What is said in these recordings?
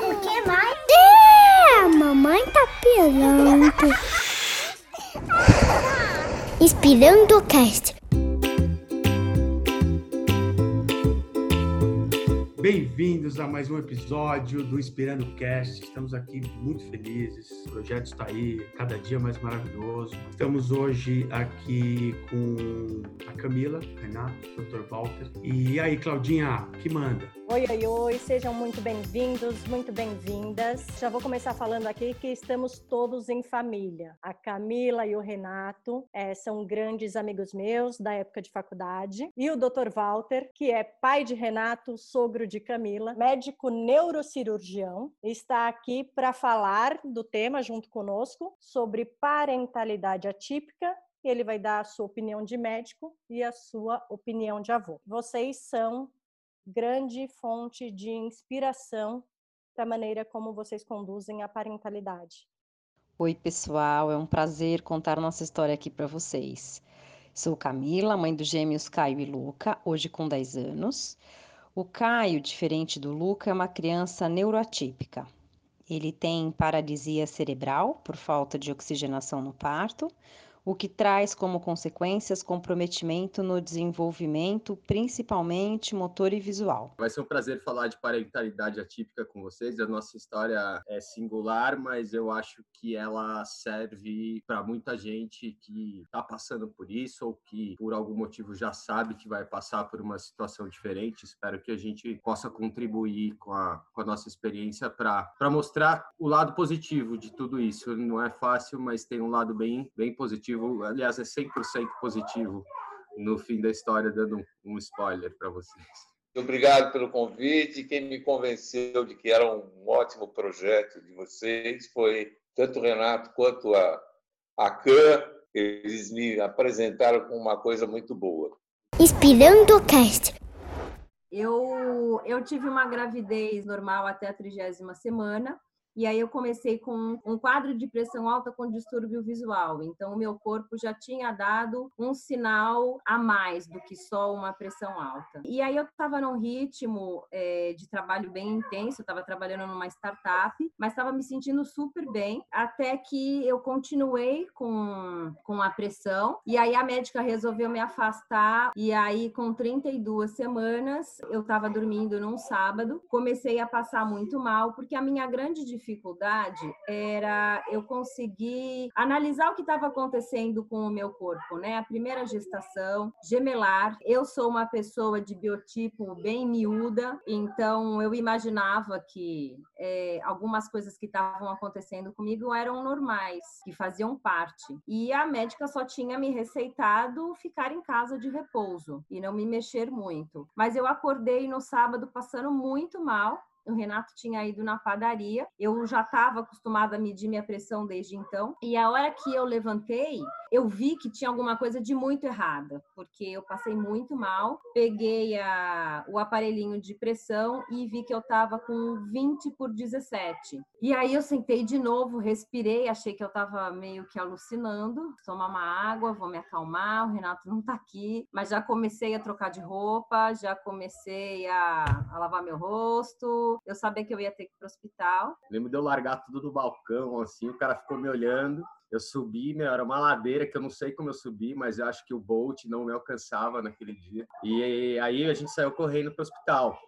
O que mais? É, mamãe tá pirando. Inspirando o cast. Bem-vindos a mais um episódio do Inspirando Cast. Estamos aqui muito felizes. O projeto está aí cada dia mais maravilhoso. Estamos hoje aqui com a Camila, Renato, Dr. Walter. E aí, Claudinha, que manda? Oi, oi, oi, sejam muito bem-vindos, muito bem-vindas. Já vou começar falando aqui que estamos todos em família. A Camila e o Renato é, são grandes amigos meus da época de faculdade. E o Dr. Walter, que é pai de Renato, sogro de Camila, médico neurocirurgião, está aqui para falar do tema junto conosco sobre parentalidade atípica ele vai dar a sua opinião de médico e a sua opinião de avô. Vocês são grande fonte de inspiração para a maneira como vocês conduzem a parentalidade. Oi, pessoal, é um prazer contar nossa história aqui para vocês. Sou Camila, mãe dos gêmeos Caio e Luca, hoje com 10 anos. O Caio, diferente do Luca, é uma criança neuroatípica. Ele tem paralisia cerebral por falta de oxigenação no parto, o que traz como consequências comprometimento no desenvolvimento, principalmente motor e visual. Vai ser um prazer falar de parentalidade atípica com vocês. A nossa história é singular, mas eu acho que ela serve para muita gente que está passando por isso ou que por algum motivo já sabe que vai passar por uma situação diferente. Espero que a gente possa contribuir com a, com a nossa experiência para mostrar o lado positivo de tudo isso. Não é fácil, mas tem um lado bem, bem positivo positivo, aliás, é 100% positivo no fim da história, dando um spoiler para vocês. Obrigado pelo convite. Quem me convenceu de que era um ótimo projeto de vocês foi tanto o Renato quanto a, a Can. Eles me apresentaram com uma coisa muito boa. Inspirando o cast. Eu, eu tive uma gravidez normal até a trigésima semana e aí eu comecei com um quadro de pressão alta com distúrbio visual. Então o meu corpo já tinha dado um sinal a mais do que só uma pressão alta. E aí eu estava num ritmo é, de trabalho bem intenso, eu estava trabalhando numa startup, mas estava me sentindo super bem, até que eu continuei com, com a pressão. E aí a médica resolveu me afastar. E aí, com 32 semanas, eu estava dormindo num sábado, comecei a passar muito mal, porque a minha grande dificuldade era eu conseguir analisar o que estava acontecendo com o meu corpo, né? A primeira gestação, gemelar. Eu sou uma pessoa de biotipo bem miúda, então eu imaginava que é, algumas coisas que estavam acontecendo comigo eram normais, que faziam parte. E a médica só tinha me receitado ficar em casa de repouso e não me mexer muito. Mas eu acordei no sábado passando muito mal o Renato tinha ido na padaria, eu já estava acostumada a medir minha pressão desde então, e a hora que eu levantei, eu vi que tinha alguma coisa de muito errada, porque eu passei muito mal, peguei a, o aparelhinho de pressão e vi que eu estava com 20 por 17. E aí eu sentei de novo, respirei, achei que eu estava meio que alucinando, tomar uma água, vou me acalmar, o Renato não está aqui, mas já comecei a trocar de roupa, já comecei a, a lavar meu rosto, eu sabia que eu ia ter que ir pro hospital. Lembro de eu largar tudo no balcão, assim, o cara ficou me olhando. Eu subi, meu, era uma ladeira que eu não sei como eu subi, mas eu acho que o Bolt não me alcançava naquele dia. E aí a gente saiu correndo pro hospital.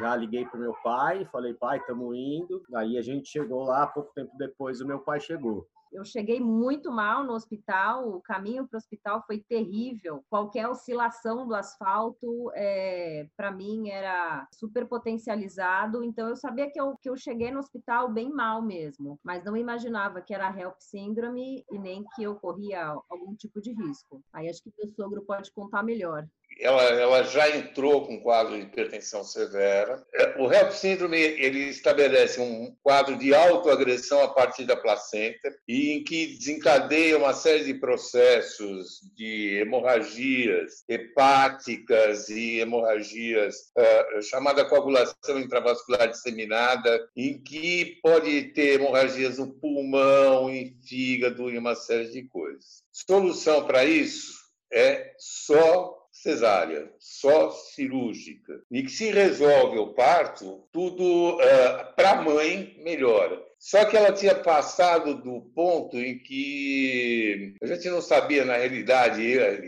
Já liguei pro meu pai, falei, pai, estamos indo. Aí a gente chegou lá, pouco tempo depois o meu pai chegou. Eu cheguei muito mal no hospital, o caminho para o hospital foi terrível. Qualquer oscilação do asfalto, é, para mim, era super potencializado. Então, eu sabia que eu, que eu cheguei no hospital bem mal mesmo, mas não imaginava que era HELP síndrome e nem que eu corria algum tipo de risco. Aí acho que meu sogro pode contar melhor ela, ela já entrou com quadro de hipertensão severa. É, o HELP síndrome ele estabelece um quadro de autoagressão a partir da placenta e em que desencadeia uma série de processos de hemorragias hepáticas e hemorragias uh, chamada coagulação intravascular disseminada, em que pode ter hemorragias no pulmão, em fígado e uma série de coisas. Solução para isso é só cesárea, só cirúrgica, e que se resolve o parto, tudo uh, para a mãe melhora. Só que ela tinha passado do ponto em que a gente não sabia, na realidade,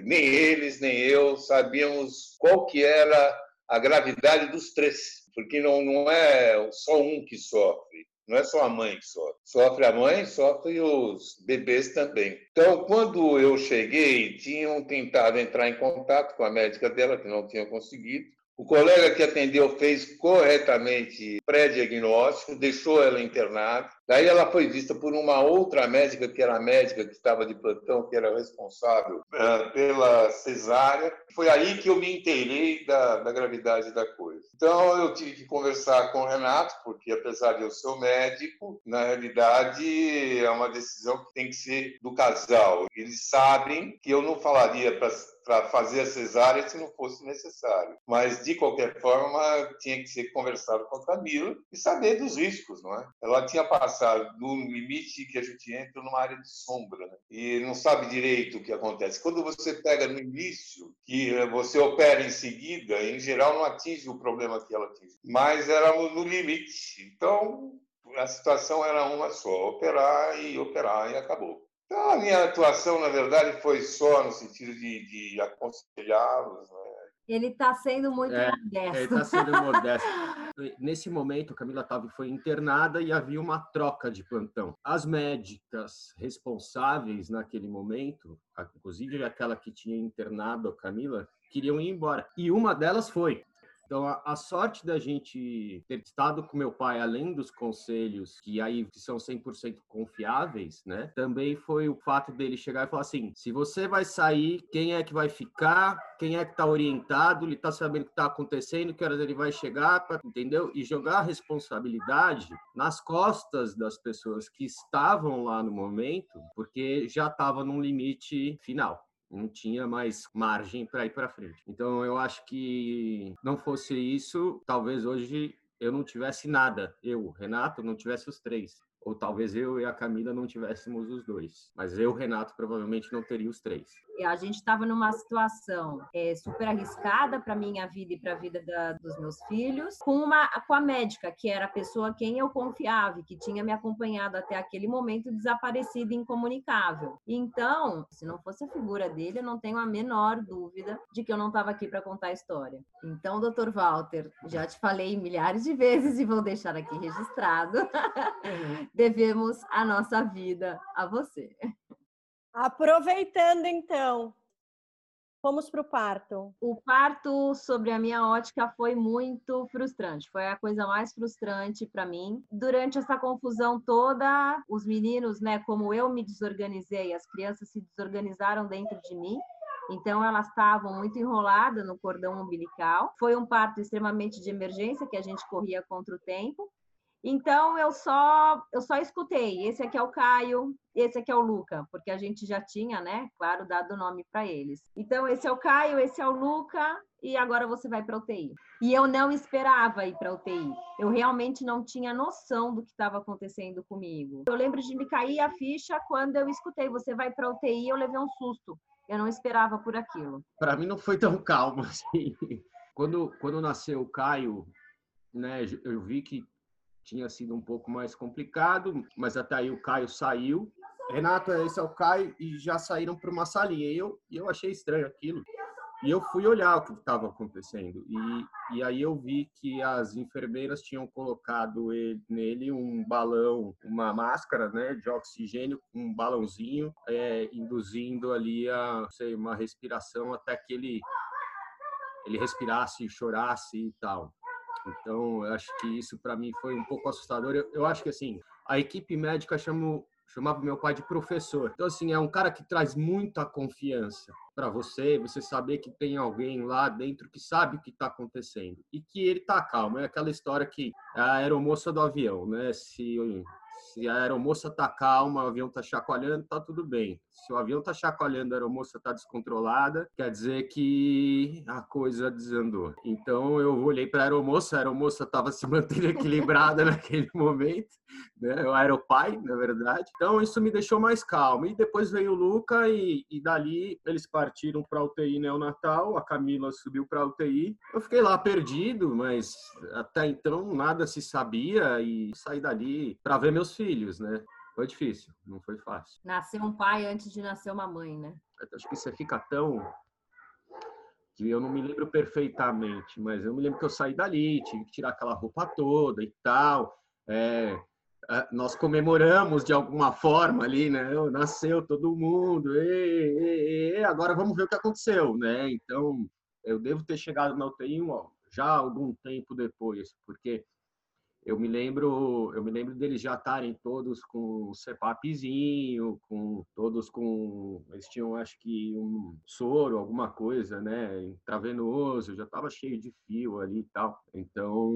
nem eles, nem eu, sabíamos qual que era a gravidade dos três, porque não, não é só um que sofre. Não é só a mãe que sofre. Sofre a mãe, sofre os bebês também. Então, quando eu cheguei, tinham tentado entrar em contato com a médica dela, que não tinha conseguido. O colega que atendeu fez corretamente pré-diagnóstico, deixou ela internada. Daí ela foi vista por uma outra médica, que era a médica que estava de plantão, que era responsável uh, pela cesárea. Foi aí que eu me inteirei da, da, gravidade da coisa. Então eu tive que conversar com o Renato, porque apesar de eu ser médico, na realidade é uma decisão que tem que ser do casal. Eles sabem que eu não falaria para para fazer a cesárea se não fosse necessário. Mas, de qualquer forma, tinha que ser conversado com a Camila e saber dos riscos, não é? Ela tinha passado no limite que a gente entra numa área de sombra né? e não sabe direito o que acontece. Quando você pega no início, que você opera em seguida, em geral não atinge o problema que ela atinge, mas era no limite. Então, a situação era uma só, operar e operar e acabou. Então, a minha atuação, na verdade, foi só no sentido de, de aconselhá-los. Né? Ele está sendo muito é, modesto. Ele está sendo modesto. Nesse momento, Camila Tava foi internada e havia uma troca de plantão. As médicas responsáveis naquele momento, inclusive aquela que tinha internado a Camila, queriam ir embora. E uma delas foi. Então, a, a, sorte da gente ter estado com meu pai, além dos conselhos, que aí são 100% confiáveis, né? Também foi o fato dele chegar e falar assim: se você vai sair, quem é que vai ficar? Quem é que está orientado? Ele está sabendo o que está acontecendo, que horas ele vai chegar, entendeu? E jogar a responsabilidade nas costas das pessoas que estavam lá no momento, porque já estava num limite final não tinha mais margem para ir para frente. Então eu acho que não fosse isso, talvez hoje eu não tivesse nada. Eu, Renato, não tivesse os três. Ou talvez eu e a Camila não tivéssemos os dois. Mas eu, Renato, provavelmente não teria os três. A gente estava numa situação é, super arriscada para minha vida e para a vida da, dos meus filhos, com, uma, com a médica, que era a pessoa quem eu confiava, que tinha me acompanhado até aquele momento desaparecida e incomunicável. Então, se não fosse a figura dele, eu não tenho a menor dúvida de que eu não estava aqui para contar a história. Então, doutor Walter, já te falei milhares de vezes e vou deixar aqui registrado. Uhum devemos a nossa vida a você. Aproveitando então, Fomos para o parto. O parto, sobre a minha ótica, foi muito frustrante. Foi a coisa mais frustrante para mim. Durante essa confusão toda, os meninos, né, como eu me desorganizei, as crianças se desorganizaram dentro de mim. Então, elas estavam muito enroladas no cordão umbilical. Foi um parto extremamente de emergência, que a gente corria contra o tempo. Então eu só eu só escutei. Esse aqui é o Caio, esse aqui é o Luca, porque a gente já tinha, né, claro, dado o nome para eles. Então esse é o Caio, esse é o Luca e agora você vai para UTI. E eu não esperava ir para UTI. Eu realmente não tinha noção do que estava acontecendo comigo. Eu lembro de me cair a ficha quando eu escutei você vai para UTI, eu levei um susto. Eu não esperava por aquilo. Para mim não foi tão calmo assim. Quando quando nasceu o Caio, né, eu vi que tinha sido um pouco mais complicado, mas até aí o Caio saiu. Renato, esse é o Caio, e já saíram para uma salinha. E eu, e eu achei estranho aquilo. E eu fui olhar o que estava acontecendo. E, e aí eu vi que as enfermeiras tinham colocado ele, nele um balão, uma máscara né, de oxigênio, um balãozinho, é, induzindo ali a, sei, uma respiração até que ele, ele respirasse, chorasse e tal. Então, eu acho que isso para mim foi um pouco assustador. Eu, eu, acho que assim, a equipe médica chamou, chamava meu pai de professor. Então, assim, é um cara que traz muita confiança para você, você saber que tem alguém lá dentro que sabe o que está acontecendo e que ele tá calmo. É aquela história que a aeromoça do avião, né? Se Se a aeromoça tá calma, o avião tá chacoalhando, tá tudo bem. Se o avião tá chacoalhando, a aeromoça tá descontrolada, quer dizer que a coisa desandou. Então eu olhei para a aeromoça, a aeromoça estava se mantendo equilibrada naquele momento, né? O aeropai, na verdade. Então isso me deixou mais calmo. E depois veio o Luca e, e dali eles partiram para UTI neonatal, a Camila subiu para UTI. Eu fiquei lá perdido, mas até então nada se sabia e saí dali para ver meus filhos, né? Foi difícil, não foi fácil. Nasceu um pai antes de nascer uma mãe, né? Acho que você fica tão que eu não me lembro perfeitamente, mas eu me lembro que eu saí dali, tive que tirar aquela roupa toda e tal. É, nós comemoramos de alguma forma ali, né? Nasceu todo mundo, e, e, e, agora vamos ver o que aconteceu, né? Então, eu devo ter chegado na UTI já algum tempo depois, porque eu me lembro, eu me lembro deles já estarem todos com o CEPAPzinho, com todos com, eles tinham acho que um soro, alguma coisa, né, intravenoso, já estava cheio de fio ali e tal. Então,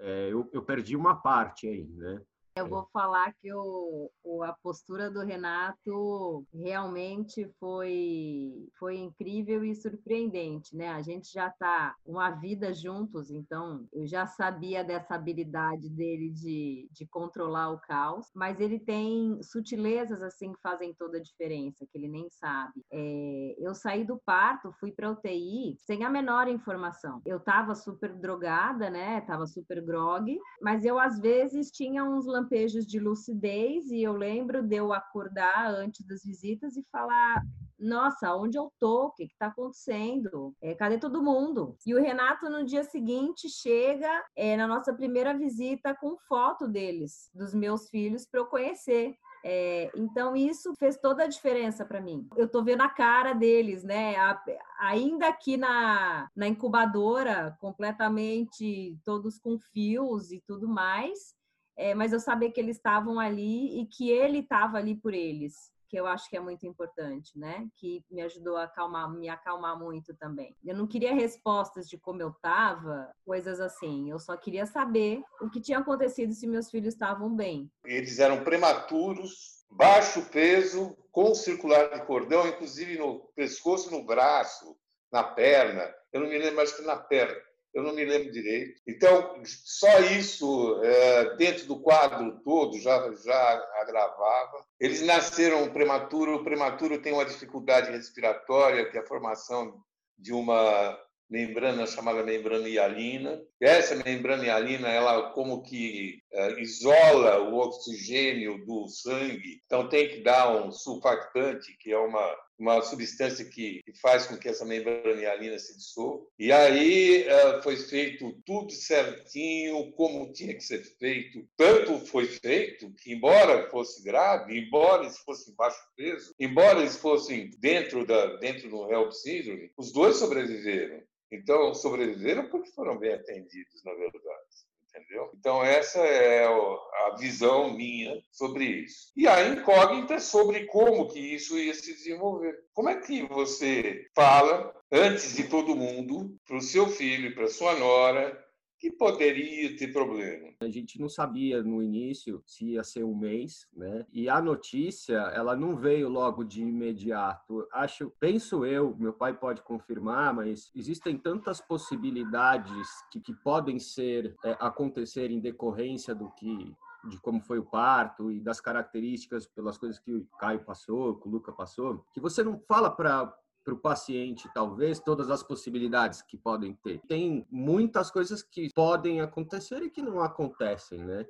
é, eu, eu perdi uma parte aí, né? Eu vou falar que o, o, a postura do Renato realmente foi, foi incrível e surpreendente, né? A gente já está uma vida juntos, então eu já sabia dessa habilidade dele de, de controlar o caos, mas ele tem sutilezas assim que fazem toda a diferença, que ele nem sabe. É, eu saí do parto, fui para UTI sem a menor informação. Eu estava super drogada, né? Tava super grog, mas eu às vezes tinha uns lampejos de lucidez e eu lembro de eu acordar antes das visitas e falar nossa, onde eu tô? O que está acontecendo? É, cadê todo mundo? E o Renato, no dia seguinte, chega é, na nossa primeira visita com foto deles, dos meus filhos, para eu conhecer. É, então, isso fez toda a diferença para mim. Eu tô vendo a cara deles, né? A, ainda aqui na, na incubadora, completamente todos com fios e tudo mais é, mas eu sabia que eles estavam ali e que ele estava ali por eles, que eu acho que é muito importante, né? Que me ajudou a acalmar, me acalmar muito também. Eu não queria respostas de como eu estava, coisas assim. Eu só queria saber o que tinha acontecido se meus filhos estavam bem. Eles eram prematuros, baixo peso, com circular de cordão, inclusive no pescoço, no braço, na perna. Eu não me lembro, acho que na perna eu não me lembro direito. Então, só isso, é, dentro do quadro todo, já, já agravava. Eles nasceram prematuro, o prematuro tem uma dificuldade respiratória, que é a formação de uma membrana chamada membrana hialina. Essa membrana hialina, ela como que uh, isola o oxigênio do sangue, então tem que dar um sulfactante, que é uma uma substância que, que, faz com que essa membrana hialina se dissolva. E aí uh, foi feito tudo certinho, como tinha que ser feito. Tanto foi feito que, embora fosse grave, embora eles fossem baixo peso, embora eles fossem dentro da dentro do HELP syndrome, os dois sobreviveram. Então, sobreviveram porque foram bem atendidos, na verdade. Entendeu? Então, essa é a visão minha sobre isso. E a incógnita sobre como que isso ia se desenvolver. Como é que você fala, antes de todo mundo, para o seu filho para sua nora, que poderia ter problema. A gente não sabia no início se ia ser um mês, né? E a notícia, ela não veio logo de imediato. Acho, penso eu, meu pai pode confirmar, mas existem tantas possibilidades que, que podem ser é, acontecer em decorrência do que de como foi o parto e das características pelas coisas que o Caio passou, que o Luca passou, que você não fala para para o paciente, talvez, todas as possibilidades que podem ter. Tem muitas coisas que podem acontecer e que não acontecem, né?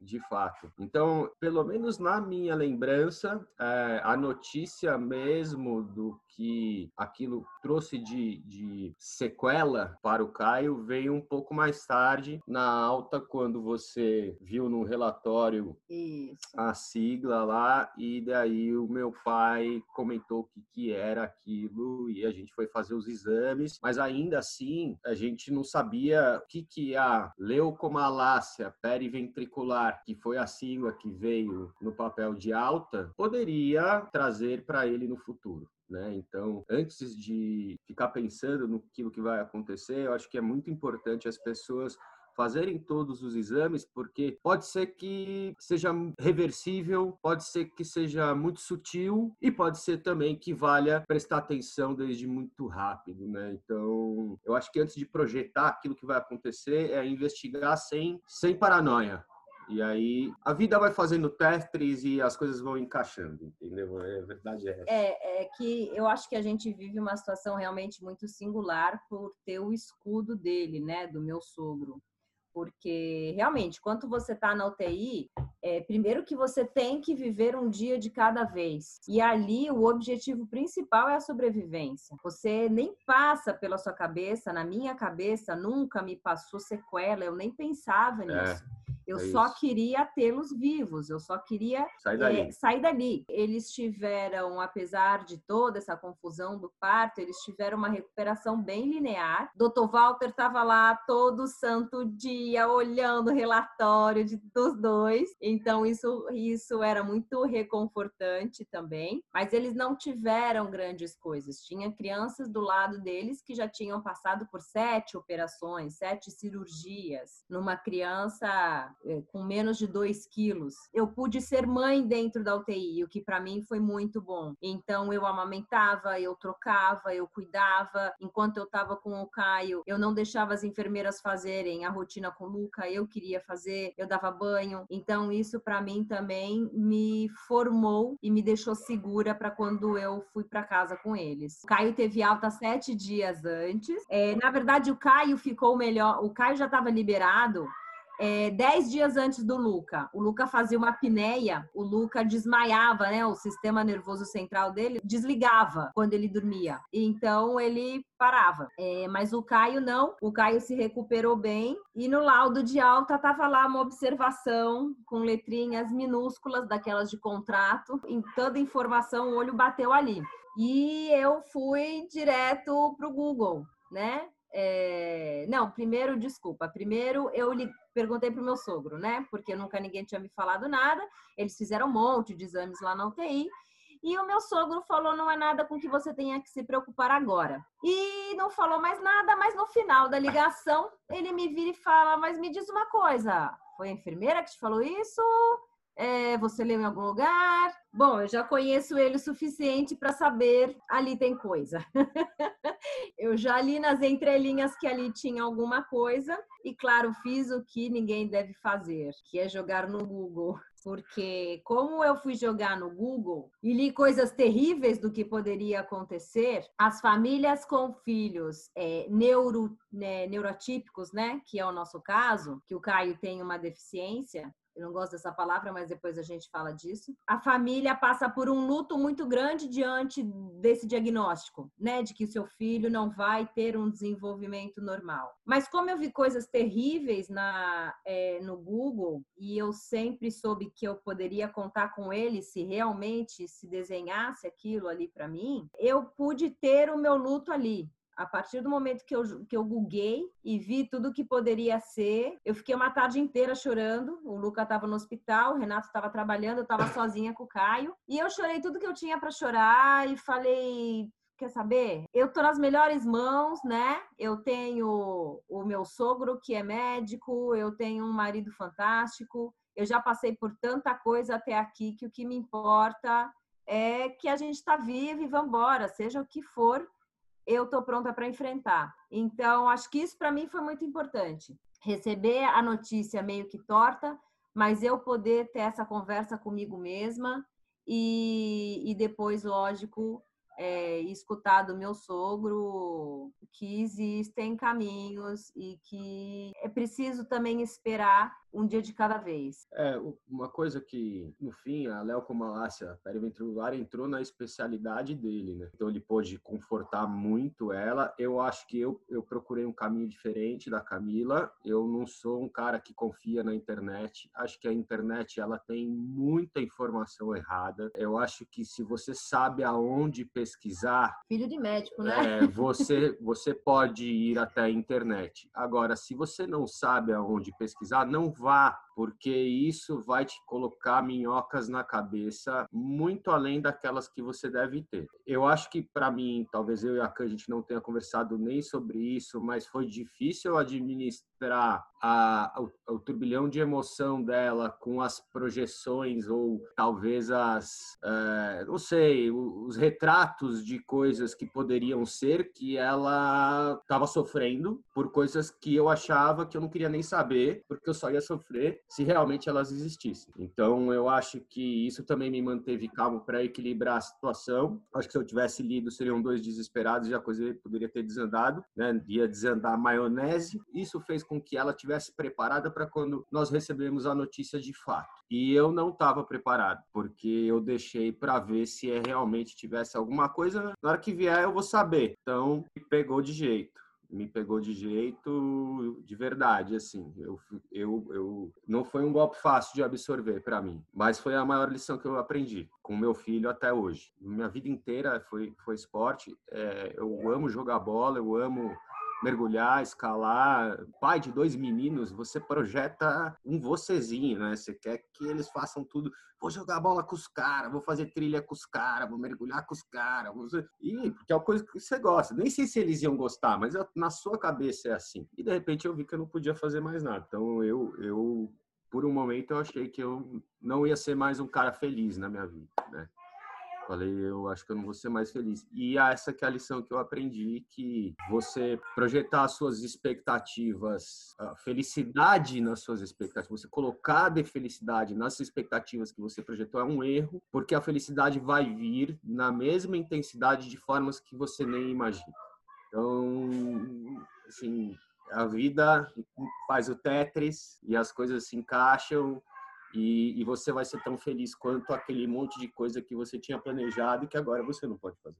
De fato. Então, pelo menos na minha lembrança, é, a notícia mesmo do que aquilo trouxe de, de sequela para o Caio veio um pouco mais tarde, na alta, quando você viu no relatório Isso. a sigla lá, e daí o meu pai comentou o que, que era aquilo, e a gente foi fazer os exames, mas ainda assim a gente não sabia o que, que a leucomalácia periventricular, que foi a sigla que veio no papel de alta, poderia trazer para ele no futuro. Né? Então, antes de ficar pensando no que vai acontecer, eu acho que é muito importante as pessoas fazerem todos os exames, porque pode ser que seja reversível, pode ser que seja muito sutil e pode ser também que valha prestar atenção desde muito rápido, né? Então, eu acho que antes de projetar aquilo que vai acontecer, é investigar sem, sem paranoia. E aí a vida vai fazendo testes e as coisas vão encaixando, entendeu? É verdade é. É, é que eu acho que a gente vive uma situação realmente muito singular por ter o escudo dele, né, do meu sogro. Porque realmente, quando você está na UTI, é, primeiro que você tem que viver um dia de cada vez. E ali o objetivo principal é a sobrevivência. Você nem passa pela sua cabeça, na minha cabeça nunca me passou sequela, eu nem pensava é. nisso. É. Eu é só queria tê-los vivos, eu só queria sair dali. É, sair dali. Eles tiveram, apesar de toda essa confusão do parto, eles tiveram uma recuperação bem linear. Dr. Walter estava lá todo santo dia olhando o relatório de, dos dois, então isso, isso era muito reconfortante também. Mas eles não tiveram grandes coisas. Tinha crianças do lado deles que já tinham passado por sete operações, sete cirurgias. Numa criança é, com menos de 2 quilos. Eu pude ser mãe dentro da UTI, o que para mim foi muito bom. Então eu amamentava, eu trocava, eu cuidava. Enquanto eu estava com o Caio, eu não deixava as enfermeiras fazerem a rotina com o Luca, eu queria fazer, eu dava banho. Então isso para mim também me formou e me deixou segura para quando eu fui para casa com eles. O Caio teve alta sete dias antes. É, na verdade, o Caio ficou melhor. O Caio já estava liberado é, dez dias antes do Luca. O Luca fazia uma apneia, o Luca desmaiava, né? O sistema nervoso central dele desligava quando ele dormia. Então ele parava. É, mas o Caio não. O Caio se recuperou bem e no laudo de alta tava lá uma observação com letrinhas minúsculas daquelas de contrato. Em toda informação o olho bateu ali. E eu fui direto pro Google, né? É... Não, primeiro, desculpa. Primeiro eu li perguntei para o meu sogro, né? Porque nunca ninguém tinha me falado nada. Eles fizeram um monte de exames lá na UTI. E o meu sogro falou: não é nada com que você tenha que se preocupar agora. E não falou mais nada, mas no final da ligação, ele me vira e fala: Mas me diz uma coisa, foi a enfermeira que te falou isso? É, você leu em algum lugar? Bom, eu já conheço ele o suficiente para saber ali tem coisa. eu já li nas entrelinhas que ali tinha alguma coisa e, claro, fiz o que ninguém deve fazer, que é jogar no Google. Porque, como eu fui jogar no Google e li coisas terríveis do que poderia acontecer, as famílias com filhos é, neuro, né, neurotípicos, né, que é o nosso caso, que o Caio tem uma deficiência, eu não gosto dessa palavra, mas depois a gente fala disso. A família passa por um luto muito grande diante desse diagnóstico, né, de que o seu filho não vai ter um desenvolvimento normal. Mas como eu vi coisas terríveis na é, no Google e eu sempre soube que eu poderia contar com ele se realmente se desenhasse aquilo ali para mim, eu pude ter o meu luto ali a partir do momento que eu, que eu googlei e vi tudo que poderia ser, eu fiquei uma tarde inteira chorando. O Luca estava no hospital, o Renato estava trabalhando, eu estava sozinha com o Caio. E eu chorei tudo que eu tinha para chorar e falei, quer saber? Eu tô nas melhores mãos, né? Eu tenho o meu sogro que é médico, eu tenho um marido fantástico. Eu já passei por tanta coisa até aqui que o que me importa é que a gente está vivo e vamos embora, seja o que for eu estou pronta para enfrentar. Então, acho que isso para mim foi muito importante. Receber a notícia meio que torta, mas eu poder ter essa conversa comigo mesma e, e depois, lógico, é, escutar do meu sogro que existem caminhos e que é preciso também esperar um dia de cada vez. É, uma coisa que, no fim, a Léo Comalácia periventricular entrou na especialidade dele, né? Então ele pôde confortar muito ela. Eu acho que eu, eu procurei um caminho diferente da Camila. Eu não sou um cara que confia na internet. Acho que a internet, ela tem muita informação errada. Eu acho que se você sabe aonde pesquisar... Filho de médico, né? É, você, você pode ir até a internet. Agora, se você não sabe aonde pesquisar, não vá porque isso vai te colocar minhocas na cabeça muito além daquelas que você deve ter. Eu acho que para mim, talvez eu e a Can, a gente não tenha conversado nem sobre isso, mas foi difícil administrar a, o, o, turbilhão de emoção dela com as projeções ou talvez as, é, não sei, os retratos de coisas que poderiam ser que ela estava sofrendo por coisas que eu achava que eu não queria nem saber, porque eu só ia sofrer se realmente elas existissem. Então eu acho que isso também me manteve calmo para equilibrar a situação. Acho que se eu tivesse lido seriam dois desesperados e a coisa poderia ter desandado, né? Ia desandar a maionese. Isso fez com que ela tivesse preparada para quando nós recebemos a notícia de fato. E eu não estava preparado, porque eu deixei para ver se é realmente tivesse alguma coisa. Na hora que vier, eu vou saber. Então, pegou de jeito me pegou de jeito de verdade, assim. Eu, eu, eu não foi um golpe fácil de absorver para mim, mas foi a maior lição que eu aprendi com meu filho até hoje. Minha vida inteira foi foi esporte. É, eu amo jogar bola, eu amo mergulhar, escalar. Pai de dois meninos, você projeta um vocêzinho, né? Você quer que eles façam tudo. Vou jogar bola com os caras, vou fazer trilha com os caras, vou mergulhar com os caras. E porque é uma coisa que você gosta. Nem sei se eles iam gostar, mas na sua cabeça é assim. E de repente eu vi que eu não podia fazer mais nada. Então eu, eu por um momento eu achei que eu não ia ser mais um cara feliz na minha vida, né? Falei, eu acho que eu não vou ser mais feliz. E essa que é a lição que eu aprendi, que você projetar as suas expectativas, a felicidade nas suas expectativas, você colocar de felicidade nas expectativas que você projetou é um erro, porque a felicidade vai vir na mesma intensidade de formas que você nem imagina. Então, assim, a vida faz o Tetris e as coisas se encaixam e, e, você vai ser tão feliz quanto aquele monte de coisa que você tinha planejado e que agora você não pode fazer.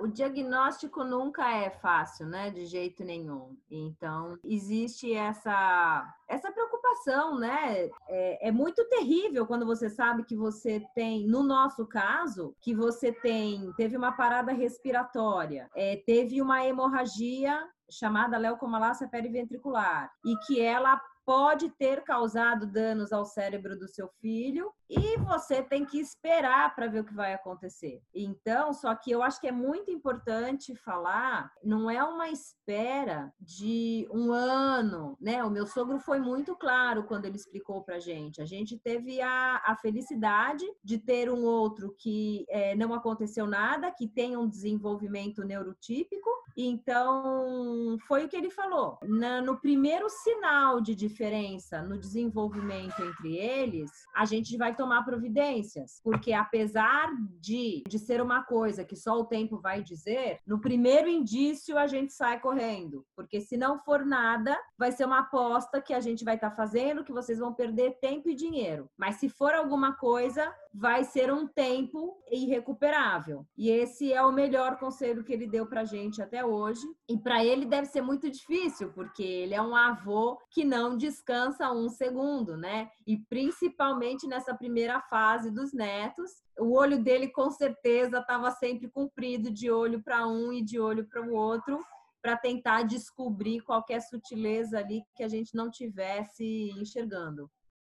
O diagnóstico nunca é fácil, né? De jeito nenhum. Então, existe essa, essa preocupação, né? É, é muito terrível quando você sabe que você tem, no nosso caso, que você tem, teve uma parada respiratória, é, teve uma hemorragia chamada leucomalácia periventricular e que ela pode ter causado danos ao cérebro do seu filho e você tem que esperar para ver o que vai acontecer. Então, só que eu acho que é muito importante falar, não é uma espera de um ano, né? O meu sogro foi muito claro quando ele explicou para gente. A gente teve a, a felicidade de ter um outro que é, não aconteceu nada, que tem um desenvolvimento neurotípico. Então, foi o que ele falou. Na, no primeiro sinal de diferença no desenvolvimento entre eles, a gente vai tomar providências, porque apesar de, de ser uma coisa que só o tempo vai dizer, no primeiro indício a gente sai correndo, porque se não for nada, vai ser uma aposta que a gente vai estar tá fazendo, que vocês vão perder tempo e dinheiro. Mas se for alguma coisa, vai ser um tempo irrecuperável. E esse é o melhor conselho que ele deu pra gente até hoje. E para ele deve ser muito difícil, porque ele é um avô que não descansa um segundo, né? E principalmente nessa primeira fase dos netos, o olho dele com certeza estava sempre comprido de olho para um e de olho para o outro, para tentar descobrir qualquer sutileza ali que a gente não tivesse enxergando.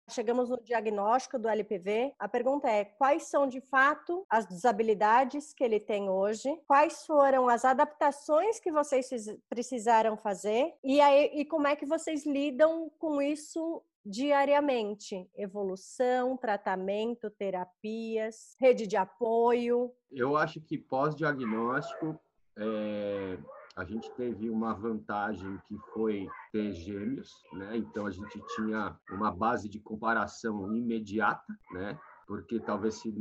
Chegamos no diagnóstico do LPV. A pergunta é: quais são de fato as desabilidades que ele tem hoje? Quais foram as adaptações que vocês precisaram fazer? E, aí, e como é que vocês lidam com isso diariamente? Evolução, tratamento, terapias, rede de apoio? Eu acho que pós-diagnóstico, é, a gente teve uma vantagem que foi ter gêmeos, né? Então a gente tinha uma base de comparação imediata, né? Porque talvez se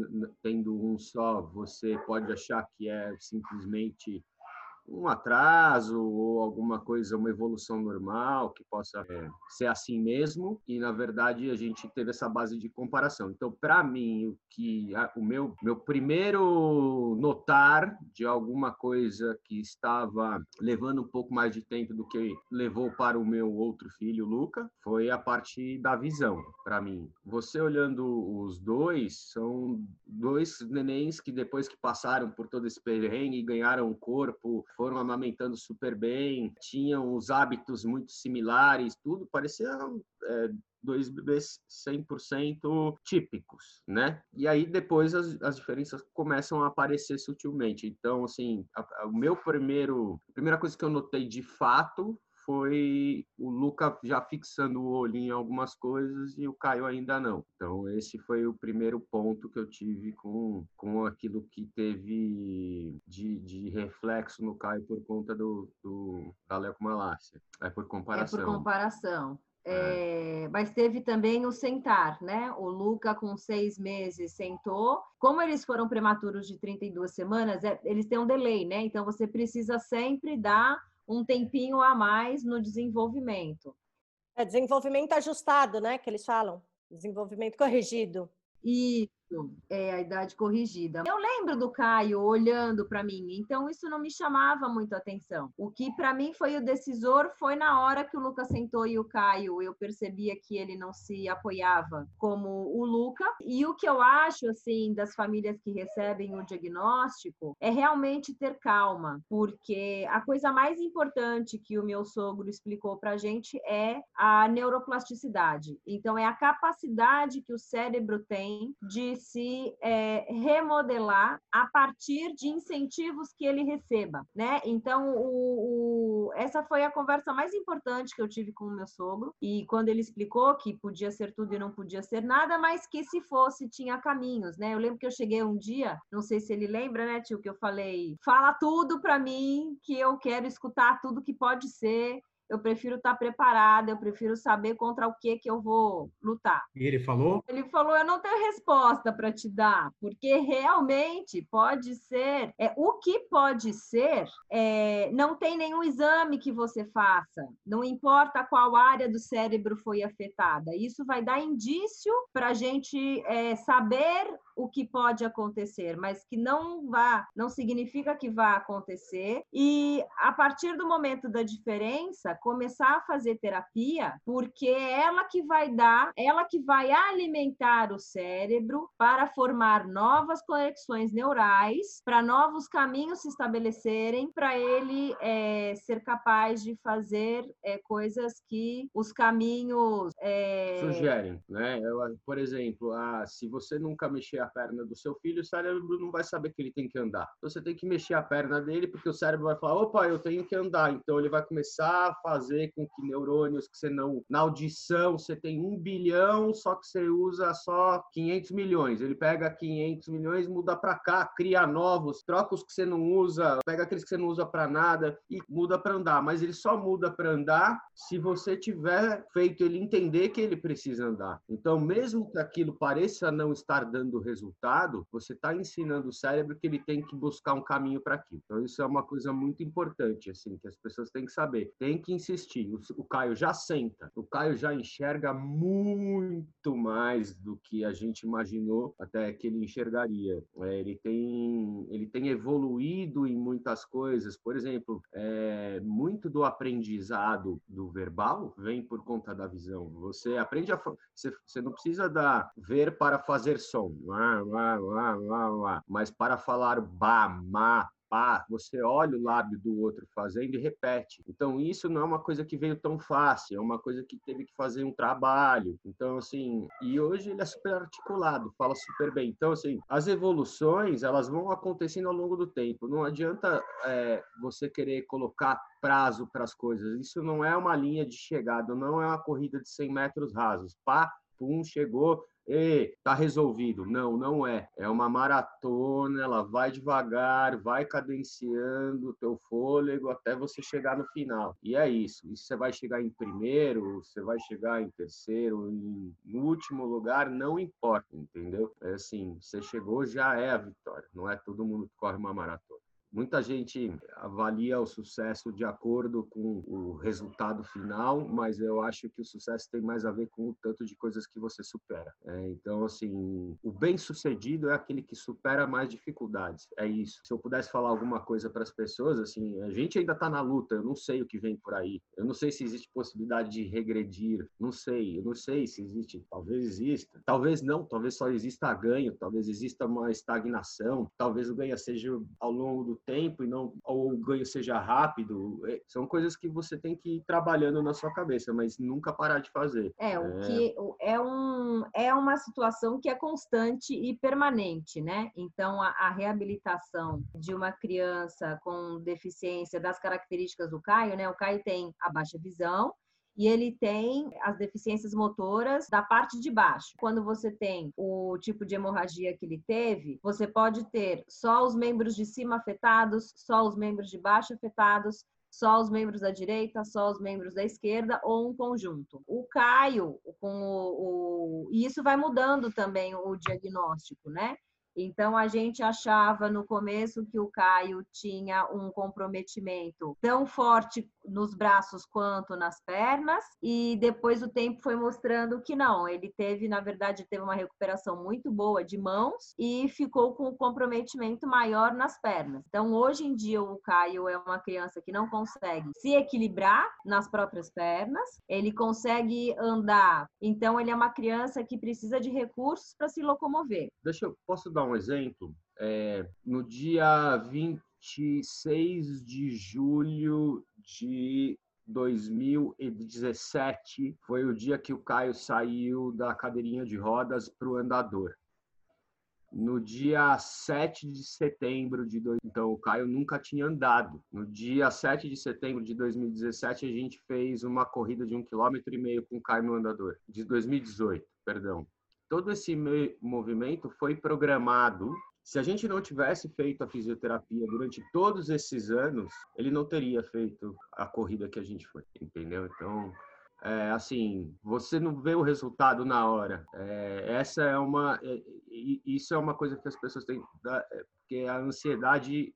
tendo um só, você pode achar que é simplesmente um atraso ou alguma coisa, uma evolução normal que possa é, ser assim mesmo. E na verdade a gente teve essa base de comparação. Então, para mim, o que a, o meu meu primeiro notar de alguma coisa que estava levando um pouco mais de tempo do que levou para o meu outro filho, Luca, foi a parte da visão. Para mim, você olhando os dois, são dois nenéns que depois que passaram por todo esse perrengue e ganharam um corpo foram amamentando super bem, tinham os hábitos muito similares, tudo parecia é, dois bebês 100% típicos, né? E aí depois as, as diferenças começam a aparecer sutilmente. Então, assim, a, a, o meu primeiro, a primeira coisa que eu notei de fato foi o Luca já fixando o olho em algumas coisas e o Caio ainda não. Então, esse foi o primeiro ponto que eu tive com, com aquilo que teve de, de reflexo no Caio por conta do, do da leucomalácia. É por comparação. É por comparação. É, mas teve também o sentar, né? O Luca, com seis meses, sentou. Como eles foram prematuros de 32 semanas, é, eles têm um delay, né? Então você precisa sempre dar um tempinho a mais no desenvolvimento. É desenvolvimento ajustado, né? Que eles falam. Desenvolvimento corrigido. Isso, é a idade corrigida. Eu lembro do Caio olhando para mim, então isso não me chamava muito atenção. O que para mim foi o decisor foi na hora que o Lucas sentou e o Caio, eu percebia que ele não se apoiava como o Luca. E o que eu acho assim das famílias que recebem o diagnóstico é realmente ter calma, porque a coisa mais importante que o meu sogro explicou para gente é a neuroplasticidade. Então é a capacidade que o cérebro tem de se é, remodelar a partir de incentivos que ele receba, né? Então, o, o, essa foi a conversa mais importante que eu tive com o meu sogro, e quando ele explicou que podia ser tudo e não podia ser nada, mas que se fosse, tinha caminhos, né? Eu lembro que eu cheguei um dia, não sei se ele lembra, né, tio, que eu falei, fala tudo para mim, que eu quero escutar tudo que pode ser, eu prefiro estar preparada, eu prefiro saber contra o que que eu vou lutar. E ele falou? Ele falou: eu não tenho resposta para te dar, porque realmente pode ser. É, o que pode ser, é, não tem nenhum exame que você faça, não importa qual área do cérebro foi afetada. Isso vai dar indício para a gente é, saber o que pode acontecer, mas que não vá, não significa que vá acontecer. E a partir do momento da diferença, começar a fazer terapia, porque é ela que vai dar, ela que vai alimentar o cérebro para formar novas conexões neurais, para novos caminhos se estabelecerem, para ele é, ser capaz de fazer é, coisas que os caminhos é... sugerem, né? Eu, por exemplo, ah, se você nunca mexer a perna do seu filho, o cérebro não vai saber que ele tem que andar. Então você tem que mexer a perna dele, porque o cérebro vai falar: opa, eu tenho que andar. Então ele vai começar a fazer com que neurônios que você não. Na audição você tem um bilhão, só que você usa só 500 milhões. Ele pega 500 milhões, muda para cá, cria novos, troca os que você não usa, pega aqueles que você não usa para nada e muda para andar. Mas ele só muda para andar se você tiver feito ele entender que ele precisa andar. Então, mesmo que aquilo pareça não estar dando resultado, resultado, você está ensinando o cérebro que ele tem que buscar um caminho para aquilo. Então, isso é uma coisa muito importante, assim, que as pessoas têm que saber. Tem que insistir. O, o Caio já senta, o Caio já enxerga muito mais do que a gente imaginou até que ele enxergaria. É, ele, tem, ele tem evoluído em muitas coisas. Por exemplo, é, muito do aprendizado do verbal vem por conta da visão. Você aprende a. Você, você não precisa dar ver para fazer som. Não é? Mas para falar ba, ma, pá, você olha o lábio do outro fazendo e repete. Então, isso não é uma coisa que veio tão fácil, é uma coisa que teve que fazer um trabalho. Então, assim, e hoje ele é super articulado, fala super bem. Então, assim, as evoluções, elas vão acontecendo ao longo do tempo. Não adianta é, você querer colocar prazo para as coisas. Isso não é uma linha de chegada, não é uma corrida de 100 metros rasos. Pá, pum, chegou, e tá resolvido. Não, não é. É uma maratona, ela vai devagar, vai cadenciando o teu fôlego até você chegar no final. E é isso. E você vai chegar em primeiro, você vai chegar em terceiro, em último lugar, não importa, entendeu? É assim, você chegou, já é a vitória. Não é todo mundo que corre uma maratona. Muita gente avalia o sucesso de acordo com o resultado final, mas eu acho que o sucesso tem mais a ver com o tanto de coisas que você supera. É, então, assim, o bem-sucedido é aquele que supera mais dificuldades. É isso. Se eu pudesse falar alguma coisa para as pessoas, assim, a gente ainda está na luta. Eu não sei o que vem por aí. Eu não sei se existe possibilidade de regredir. Não sei. Eu não sei se existe. Talvez exista. Talvez não. Talvez só exista ganho. Talvez exista uma estagnação. Talvez o ganho seja ao longo do tempo e não ou o ganho seja rápido, é, são coisas que você tem que ir trabalhando na sua cabeça, mas nunca parar de fazer. É, o é... que é, um, é uma situação que é constante e permanente, né? Então, a, a reabilitação de uma criança com deficiência das características do Caio, né? O Caio tem a baixa visão, e ele tem as deficiências motoras da parte de baixo. Quando você tem o tipo de hemorragia que ele teve, você pode ter só os membros de cima afetados, só os membros de baixo afetados, só os membros da direita, só os membros da esquerda ou um conjunto. O Caio, com o, o e isso vai mudando também o diagnóstico, né? Então, a gente achava no começo que o Caio tinha um comprometimento tão forte nos braços quanto nas pernas, e depois o tempo foi mostrando que não, ele teve, na verdade, teve uma recuperação muito boa de mãos e ficou com um comprometimento maior nas pernas. Então, hoje em dia, o Caio é uma criança que não consegue se equilibrar nas próprias pernas, ele consegue andar, então, ele é uma criança que precisa de recursos para se locomover. Deixa eu, posso dar um exemplo? É, no dia 26 de julho de 2017 foi o dia que o Caio saiu da cadeirinha de rodas para o andador. No dia 7 de setembro de dois... então o Caio nunca tinha andado. No dia 7 de setembro de 2017 a gente fez uma corrida de um quilômetro e meio com o Caio no andador. De 2018, perdão. Todo esse movimento foi programado se a gente não tivesse feito a fisioterapia durante todos esses anos, ele não teria feito a corrida que a gente foi, entendeu? Então, é, assim, você não vê o resultado na hora. É, essa é uma, é, isso é uma coisa que as pessoas têm, é, porque a ansiedade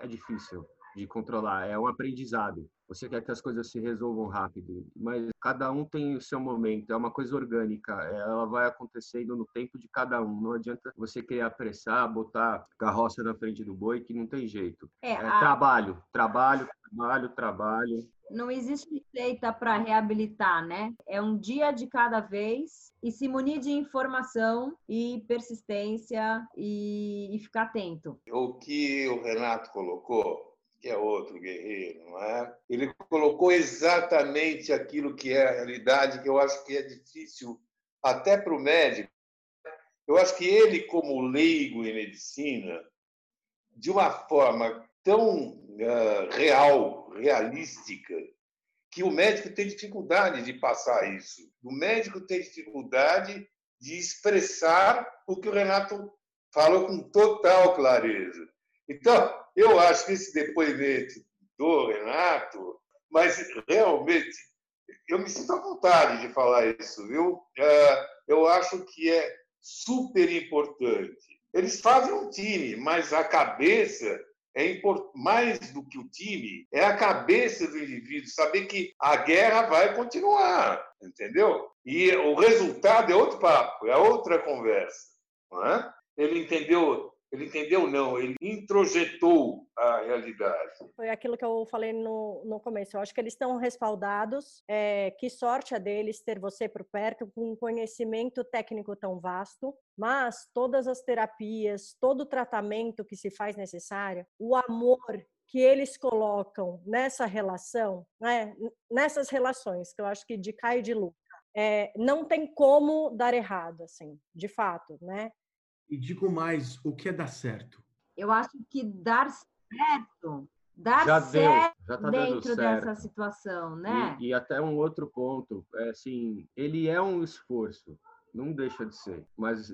é difícil de controlar, é um aprendizado. Você quer que as coisas se resolvam rápido, mas cada um tem o seu momento, é uma coisa orgânica, ela vai acontecendo no tempo de cada um. Não adianta você querer apressar, botar carroça na frente do boi, que não tem jeito. É, é a... trabalho, trabalho, trabalho, trabalho. Não existe receita para reabilitar, né? É um dia de cada vez e se munir de informação e persistência e, e ficar atento. O que o Renato colocou que é outro guerreiro, não é? Ele colocou exatamente aquilo que é a realidade, que eu acho que é difícil até para o médico. Eu acho que ele, como leigo em medicina, de uma forma tão uh, real, realística, que o médico tem dificuldade de passar isso. O médico tem dificuldade de expressar o que o Renato falou com total clareza. Então, eu acho que esse depoimento do Renato, mas realmente eu me sinto à vontade de falar isso, viu? É, eu acho que é super importante. Eles fazem um time, mas a cabeça é mais do que o time, é a cabeça do indivíduo, saber que a guerra vai continuar, entendeu? E o resultado é outro papo, é outra conversa. É? Ele entendeu ele entendeu? Não, ele introjetou a realidade. Foi aquilo que eu falei no, no começo. Eu acho que eles estão respaldados. É, que sorte a deles ter você por perto, com um conhecimento técnico tão vasto. Mas todas as terapias, todo o tratamento que se faz necessário, o amor que eles colocam nessa relação, né, nessas relações, que eu acho que de Caio e de Luca, é, não tem como dar errado, assim, de fato, né? E digo mais, o que é dar certo? Eu acho que dar certo, dar já certo deu, já tá dentro certo. dessa situação, né? E, e, até um outro ponto, é assim, ele é um esforço, não deixa de ser, mas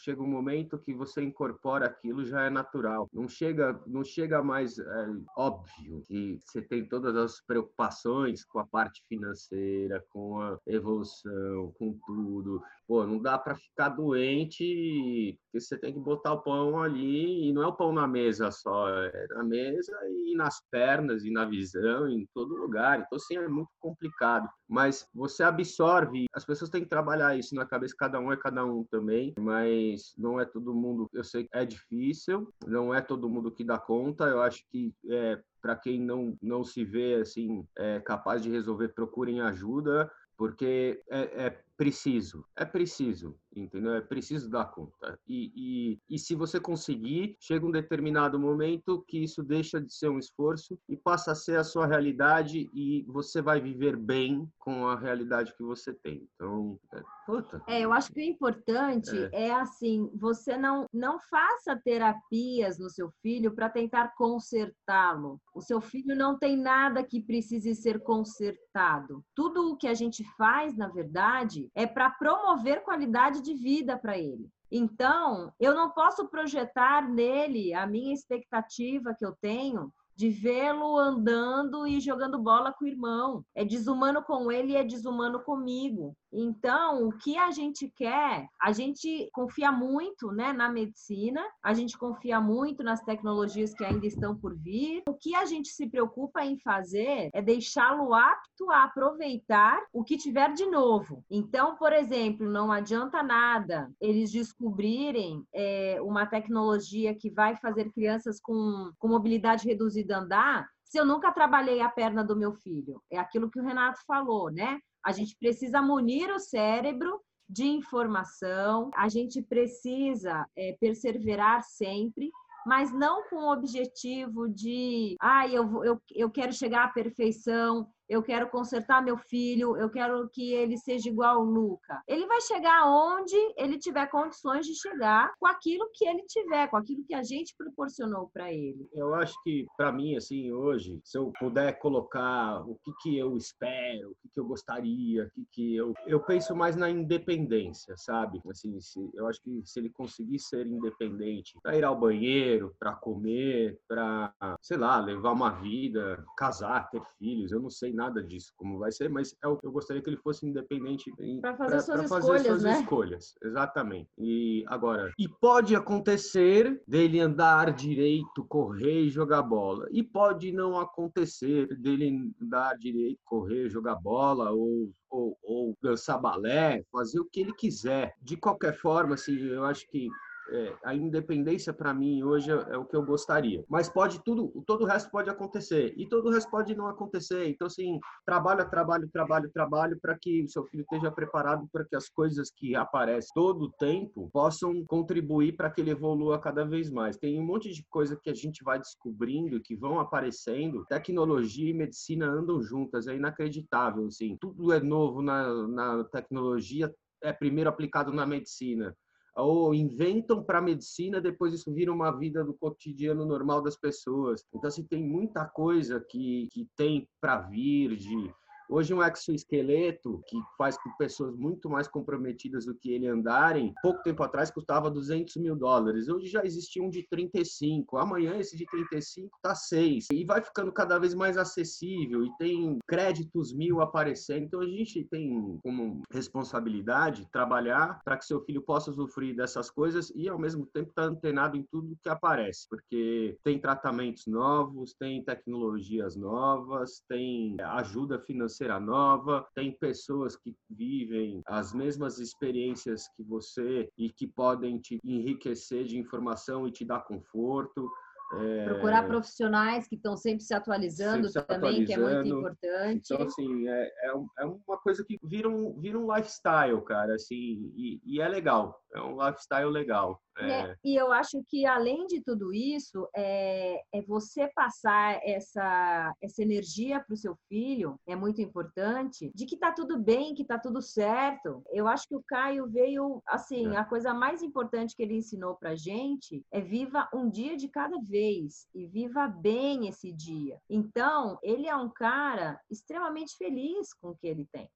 chega um momento que você incorpora aquilo já é natural. Não chega, não chega mais é, óbvio que você tem todas as preocupações com a parte financeira, com a evolução, com tudo. Pô, não dá para ficar doente porque você tem que botar o pão ali e não é o pão na mesa só, é na mesa e nas pernas e na visão, em todo lugar. Então, assim, é muito complicado. Mas você absorve, as pessoas têm que trabalhar isso na cabeça, cada um é cada um também, mas não é todo mundo, eu sei que é difícil, não é todo mundo que dá conta. Eu acho que é, para quem não, não se vê assim é, capaz de resolver, procurem ajuda, porque é, é preciso, é preciso, entendeu? É preciso dar conta. E, e, e se você conseguir, chega um determinado momento que isso deixa de ser um esforço e passa a ser a sua realidade e você vai viver bem com a realidade que você tem. Então, é, puta. É, eu acho que o importante é, é assim, você não, não faça terapias no seu filho para tentar consertá-lo. O seu filho não tem nada que precise ser consertado. Tudo o que a gente faz, na verdade, é para promover qualidade de vida para ele. Então, eu não posso projetar nele a minha expectativa que eu tenho de vê-lo andando e jogando bola com o irmão. É desumano com ele e é desumano comigo. Então, o que a gente quer, a gente confia muito né, na medicina, a gente confia muito nas tecnologias que ainda estão por vir. O que a gente se preocupa em fazer é deixá-lo apto a aproveitar o que tiver de novo. Então, por exemplo, não adianta nada eles descobrirem é, uma tecnologia que vai fazer crianças com, com mobilidade reduzida andar se eu nunca trabalhei a perna do meu filho. É aquilo que o Renato falou, né? A gente precisa munir o cérebro de informação, a gente precisa é, perseverar sempre, mas não com o objetivo de, ah, eu, eu, eu quero chegar à perfeição, eu quero consertar meu filho, eu quero que ele seja igual ao Luca. Ele vai chegar onde ele tiver condições de chegar com aquilo que ele tiver, com aquilo que a gente proporcionou para ele. Eu acho que para mim assim hoje, se eu puder colocar o que que eu espero, o que que eu gostaria, o que que eu eu penso mais na independência, sabe? Assim, se, eu acho que se ele conseguir ser independente, para ir ao banheiro, para comer, para, sei lá, levar uma vida, casar, ter filhos, eu não sei nada disso como vai ser, mas é o que eu gostaria que ele fosse independente para fazer pra, suas, pra fazer escolhas, suas né? escolhas. Exatamente. E agora, e pode acontecer dele andar direito, correr e jogar bola. E pode não acontecer dele andar direito, correr, jogar bola ou ou, ou dançar balé, fazer o que ele quiser. De qualquer forma, assim, eu acho que é, a independência para mim hoje é, é, o que eu gostaria. Mas pode tudo, todo o resto pode acontecer e todo o resto pode não acontecer. Então assim, trabalho, trabalho, trabalho, trabalho para que o seu filho esteja preparado para que as coisas que aparecem todo o tempo possam contribuir para que ele evolua cada vez mais. Tem um monte de coisa que a gente vai descobrindo que vão aparecendo. Tecnologia e medicina andam juntas, é inacreditável assim. Tudo é novo na, na tecnologia, é primeiro aplicado na medicina ou inventam para a medicina, depois isso vira uma vida do cotidiano normal das pessoas. Então, assim, tem muita coisa que, que tem para vir de Hoje, um exoesqueleto que faz com pessoas muito mais comprometidas do que ele andarem, pouco tempo atrás custava 200 mil dólares. Hoje já existe um de 35. Amanhã esse de 35 tá 6. E vai ficando cada vez mais acessível e tem créditos mil aparecendo. Então a gente tem como responsabilidade trabalhar para que seu filho possa usufruir dessas coisas e ao mesmo tempo estar tá antenado em tudo que aparece, porque tem tratamentos novos, tem tecnologias novas, tem ajuda financeira financeira nova, tem pessoas que vivem as mesmas experiências que você e que podem te enriquecer de informação e te dar conforto. É... Procurar profissionais que estão sempre se atualizando sempre se também, atualizando. que é muito importante. Então, assim, é, é, é, uma coisa que vira um, vira um lifestyle, cara, assim, e, e é legal, é um lifestyle legal. É. E eu acho que, além de tudo isso, é, é você passar essa, essa energia para o seu filho, é muito importante, de que tá tudo bem, que tá tudo certo. Eu acho que o Caio veio, assim, é. a coisa mais importante que ele ensinou para gente é viva um dia de cada vez e viva bem esse dia. Então, ele é um cara extremamente feliz com o que ele tem.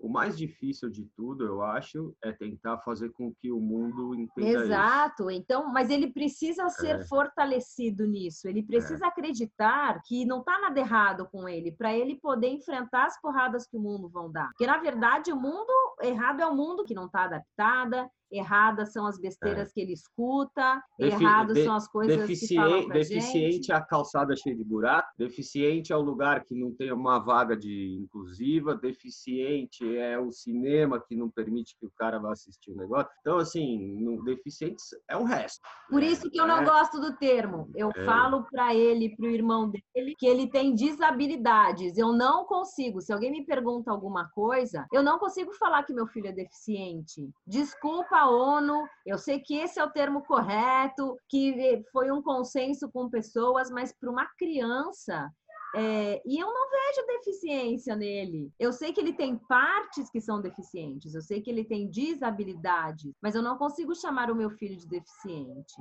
O mais difícil de tudo, eu acho, é tentar fazer com que o mundo entenda Exato. Isso. Então, mas ele precisa ser é. fortalecido nisso. Ele precisa é. acreditar que não está nada errado com ele, para ele poder enfrentar as porradas que o mundo vão dar. Porque na verdade, o mundo errado é o mundo que não está adaptada, erradas são as besteiras é. que ele escuta, Defi de são as coisas que falam pra Deficiente gente. é a calçada cheia de buraco, deficiente é o lugar que não tem uma vaga de inclusiva, deficiente é o cinema que não permite que o cara vá assistir o negócio. Então, assim, deficientes é o resto. Por isso que eu não é. gosto do termo. Eu é. falo para ele, para o irmão dele, que ele tem desabilidades. Eu não consigo. Se alguém me pergunta alguma coisa, eu não consigo falar que meu filho é deficiente. Desculpa, ONU. Eu sei que esse é o termo correto, que foi um consenso com pessoas, mas para uma criança é, e eu não vejo deficiência nele. Eu sei que ele tem partes que são deficientes, eu sei que ele tem desabilidades, mas eu não consigo chamar o meu filho de deficiente.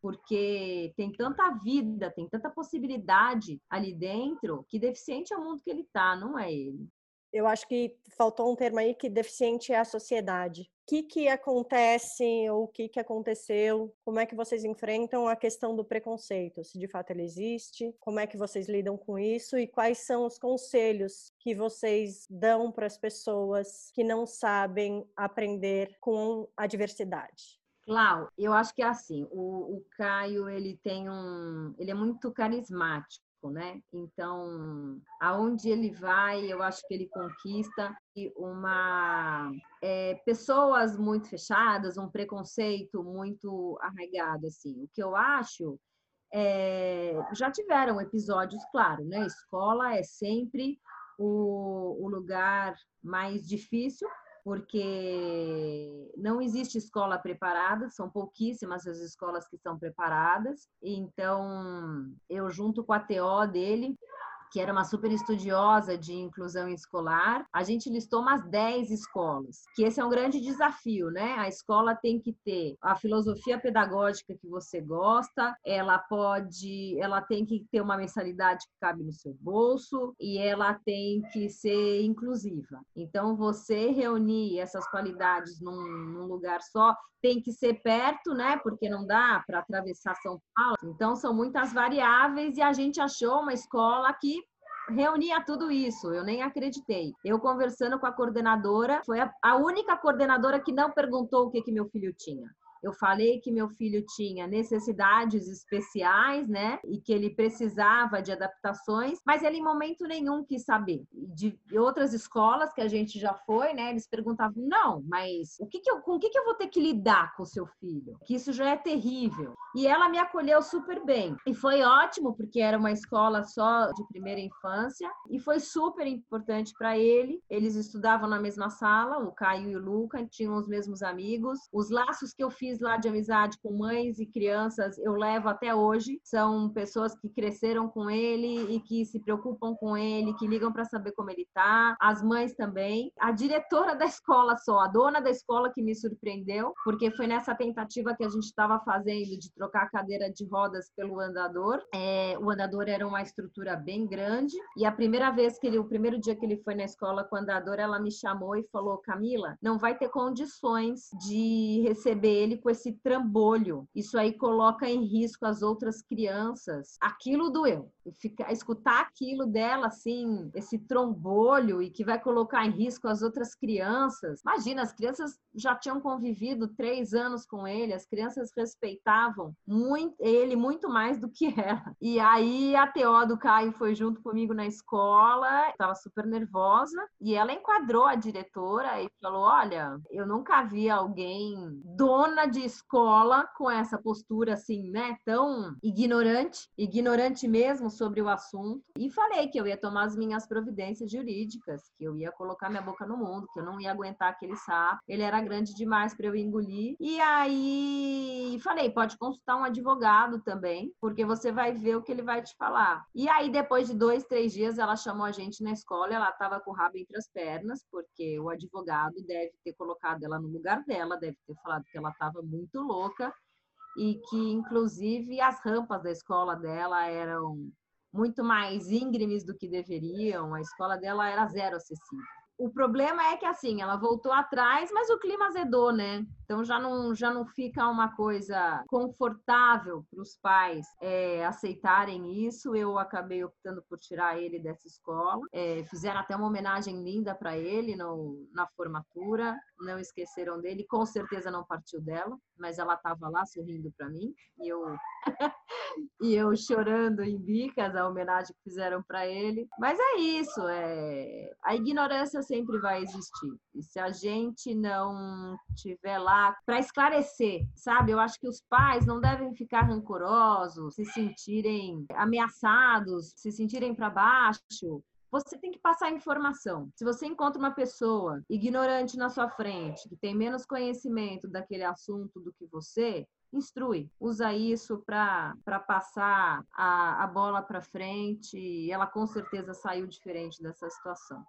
Porque tem tanta vida, tem tanta possibilidade ali dentro, que deficiente é o mundo que ele está, não é ele. Eu acho que faltou um termo aí que deficiente é a sociedade. O que, que acontece ou o que, que aconteceu? Como é que vocês enfrentam a questão do preconceito? Se de fato ele existe, como é que vocês lidam com isso e quais são os conselhos que vocês dão para as pessoas que não sabem aprender com a diversidade? Clau, eu acho que é assim, o, o Caio, ele tem um, ele é muito carismático né? Então, aonde ele vai, eu acho que ele conquista uma é, pessoas muito fechadas, um preconceito muito arraigado, assim. O que eu acho é, já tiveram episódios, claro, né? Escola é sempre o, o lugar mais difícil porque não existe escola preparada, são pouquíssimas as escolas que são preparadas. Então, eu junto com a TO dele, que era uma super estudiosa de inclusão escolar, a gente listou umas 10 escolas, que esse é um grande desafio, né? A escola tem que ter a filosofia pedagógica que você gosta, ela pode, ela tem que ter uma mensalidade que cabe no seu bolso e ela tem que ser inclusiva. Então, você reunir essas qualidades num, num lugar só, tem que ser perto, né? Porque não dá para atravessar São Paulo. Então, são muitas variáveis e a gente achou uma escola que reunia tudo isso, eu nem acreditei. Eu conversando com a coordenadora, foi a, a única coordenadora que não perguntou o que, que meu filho tinha. Eu falei que meu filho tinha necessidades especiais, né? E que ele precisava de adaptações, mas ele em momento nenhum quis saber. De outras escolas que a gente já foi, né? Eles perguntavam: não, mas o que, que eu, com o que, que eu vou ter que lidar com o seu filho? Que isso já é terrível. E ela me acolheu super bem. E foi ótimo, porque era uma escola só de primeira infância. E foi super importante para ele. Eles estudavam na mesma sala, o Caio e o Luca, tinham os mesmos amigos. Os laços que eu fiz lá de amizade com mães e crianças, eu levo até hoje. São pessoas que cresceram com ele e que se preocupam com ele, que ligam para saber como ele tá. As mães também. A diretora da escola só, a dona da escola que me surpreendeu, porque foi nessa tentativa que a gente estava fazendo de trocar trocar a cadeira de rodas pelo andador. É, o andador era uma estrutura bem grande e a primeira vez que ele, o primeiro dia que ele foi na escola com o andador, ela me chamou e falou: Camila, não vai ter condições de receber ele com esse trambolho. Isso aí coloca em risco as outras crianças. Aquilo doeu. Ficar, escutar aquilo dela assim, esse trombolho e que vai colocar em risco as outras crianças. Imagina, as crianças já tinham convivido três anos com ele, as crianças respeitavam muito, ele muito mais do que ela. E aí a TO do Caio foi junto comigo na escola, estava super nervosa, e ela enquadrou a diretora e falou: Olha, eu nunca vi alguém dona de escola com essa postura assim, né, tão ignorante, ignorante mesmo sobre o assunto. E falei que eu ia tomar as minhas providências jurídicas, que eu ia colocar minha boca no mundo, que eu não ia aguentar aquele sapo, ele era grande demais para eu engolir. E aí falei: Pode consultar um advogado também, porque você vai ver o que ele vai te falar. E aí, depois de dois, três dias, ela chamou a gente na escola, ela estava com o rabo entre as pernas, porque o advogado deve ter colocado ela no lugar dela, deve ter falado que ela estava muito louca e que, inclusive, as rampas da escola dela eram muito mais íngremes do que deveriam, a escola dela era zero acessível. O problema é que, assim, ela voltou atrás, mas o clima azedou, né? Então já não, já não fica uma coisa confortável para os pais é, aceitarem isso. Eu acabei optando por tirar ele dessa escola. É, fizeram até uma homenagem linda para ele no, na formatura. Não esqueceram dele. Com certeza não partiu dela, mas ela estava lá sorrindo para mim e eu e eu chorando em bicas a homenagem que fizeram para ele. Mas é isso, é a ignorância sempre vai existir. E se a gente não tiver lá para esclarecer, sabe? Eu acho que os pais não devem ficar rancorosos, se sentirem ameaçados, se sentirem para baixo você tem que passar informação. Se você encontra uma pessoa ignorante na sua frente, que tem menos conhecimento daquele assunto do que você, instrui, usa isso para passar a, a bola para frente e ela com certeza saiu diferente dessa situação.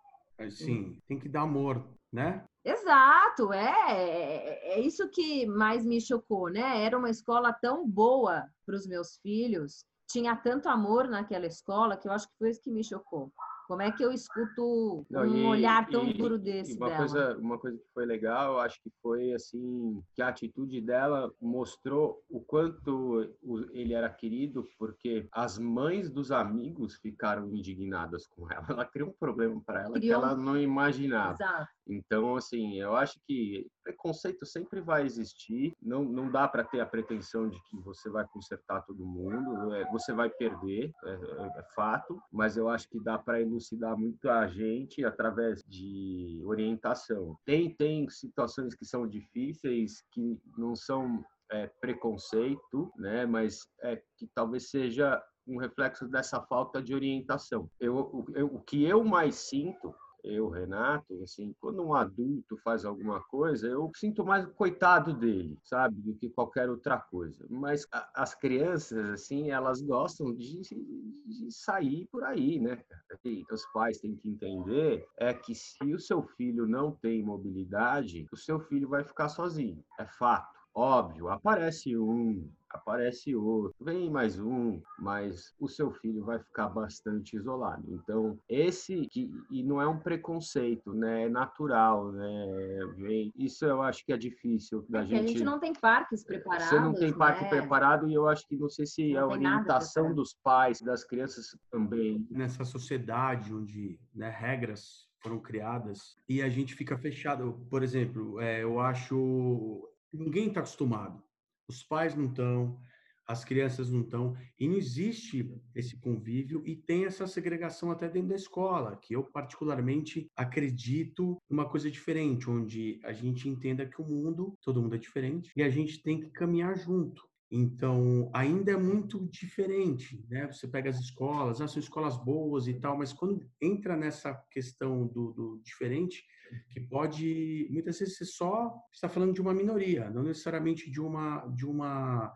Sim, tem que dar amor, né? Exato, é, é, é isso que mais me chocou, né? Era uma escola tão boa para os meus filhos, tinha tanto amor naquela escola que eu acho que foi isso que me chocou. Como é que eu escuto Não, um e, olhar tão e, duro desse uma dela? Coisa, uma coisa que foi legal, acho que foi assim que a atitude dela mostrou o quanto ele era querido, porque as mães dos amigos ficaram indignadas com ela. Ela criou um problema para ela Criou... que ela não imaginava. Exato. Então, assim, eu acho que preconceito sempre vai existir. Não, não dá para ter a pretensão de que você vai consertar todo mundo. É, você vai perder, é, é, é fato. Mas eu acho que dá para elucidar muita gente através de orientação. Tem, tem situações que são difíceis, que não são é, preconceito, né? Mas é que talvez seja um reflexo dessa falta de orientação. Eu, eu, o que eu mais sinto eu, Renato, assim, quando um adulto faz alguma coisa, eu sinto mais o coitado dele, sabe, do que qualquer outra coisa. Mas a, as crianças, assim, elas gostam de, de sair por aí, né? E os pais têm que entender é que se o seu filho não tem mobilidade, o seu filho vai ficar sozinho. É fato. Óbvio, aparece um, aparece outro, vem mais um, mas o seu filho vai ficar bastante isolado. Então, esse que e não é um preconceito, né? É natural, né? Vem, isso eu acho que é difícil da é gente. A gente não tem parques preparados. Você não tem parque né? preparado e eu acho que não sei se não a orientação dos pais, das crianças também. Nessa sociedade onde né, regras foram criadas e a gente fica fechado. Por exemplo, é, eu acho ninguém está acostumado os pais não estão, as crianças não estão, e não existe esse convívio e tem essa segregação até dentro da escola, que eu particularmente acredito numa coisa diferente, onde a gente entenda que o mundo, todo mundo é diferente, e a gente tem que caminhar junto. Então, ainda é muito diferente, né? Você pega as escolas, ah, são escolas boas e tal, mas quando entra nessa questão do, do diferente, que pode muitas vezes ser só está falando de uma minoria, não necessariamente de uma de uma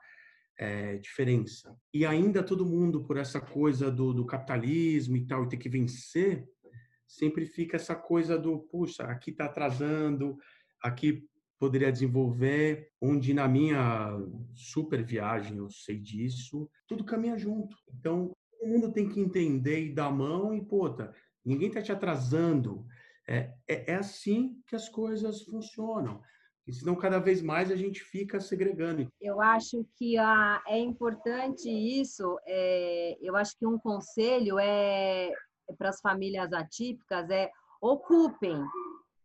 é, diferença. E ainda todo mundo por essa coisa do, do capitalismo e tal e ter que vencer, sempre fica essa coisa do puxa, aqui está atrasando, aqui poderia desenvolver, onde na minha super viagem eu sei disso, tudo caminha junto. Então, todo mundo tem que entender e dar a mão e, puta, ninguém está te atrasando. É, é, é, assim que as coisas funcionam. E senão, cada vez mais a gente fica segregando. Eu acho que a, é importante isso. É, eu acho que um conselho é, é para as famílias atípicas é ocupem,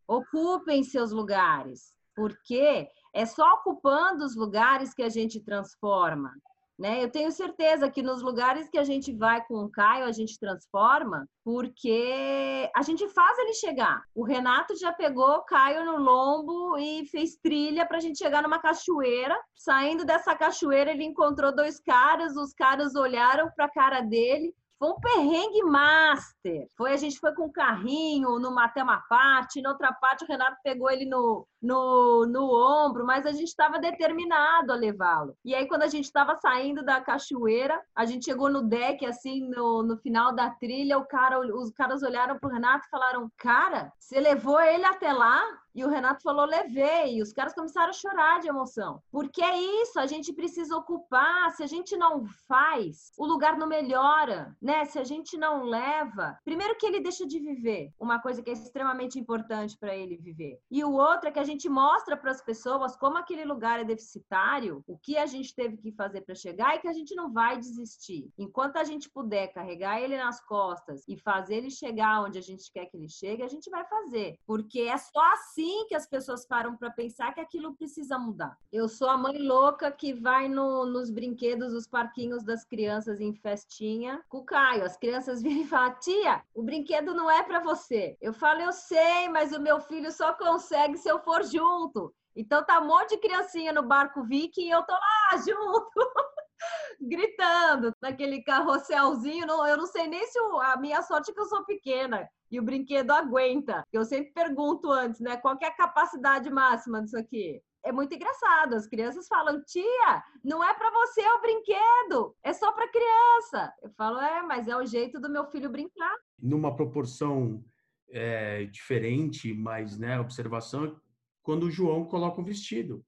ocupem seus lugares porque é só ocupando os lugares que a gente transforma. Né? Eu tenho certeza que nos lugares que a gente vai com o Caio, a gente transforma, porque a gente faz ele chegar. O Renato já pegou o Caio no lombo e fez trilha para a gente chegar numa cachoeira. Saindo dessa cachoeira, ele encontrou dois caras, os caras olharam para a cara dele, foi um perrengue master. Foi, a gente foi com um carrinho numa até uma parte, na outra parte o Renato pegou ele no, no, no ombro, mas a gente estava determinado a levá-lo. E aí, quando a gente estava saindo da cachoeira, a gente chegou no deck, assim, no, no final da trilha, o cara, os caras olharam pro Renato e falaram: Cara, você levou ele até lá? E o Renato falou, levei. E os caras começaram a chorar de emoção. Porque é isso, a gente precisa ocupar. Se a gente não faz, o lugar não melhora, né? Se a gente não leva, primeiro que ele deixa de viver, uma coisa que é extremamente importante para ele viver. E o outro é que a gente mostra para as pessoas como aquele lugar é deficitário, o que a gente teve que fazer para chegar e que a gente não vai desistir. Enquanto a gente puder carregar ele nas costas e fazer ele chegar onde a gente quer que ele chegue, a gente vai fazer. Porque é só assim assim que as pessoas param para pensar que aquilo precisa mudar. Eu sou a mãe louca que vai no, nos brinquedos, os parquinhos das crianças em festinha com o Caio. As crianças viram e falam: tia, o brinquedo não é para você. Eu falo: eu sei, mas o meu filho só consegue se eu for junto. Então tá um monte de criancinha no barco Viking e eu tô lá junto. gritando naquele carrosselzinho. Não, eu não sei nem se o, a minha sorte é que eu sou pequena e o brinquedo aguenta. Eu sempre pergunto antes, né? Qual é a capacidade máxima disso aqui? É muito engraçado. As crianças falam, tia, não é para você o brinquedo, é só para criança. Eu falo, é, mas é o jeito do meu filho brincar. Numa proporção é, diferente, mas, né, observação, quando o João coloca um vestido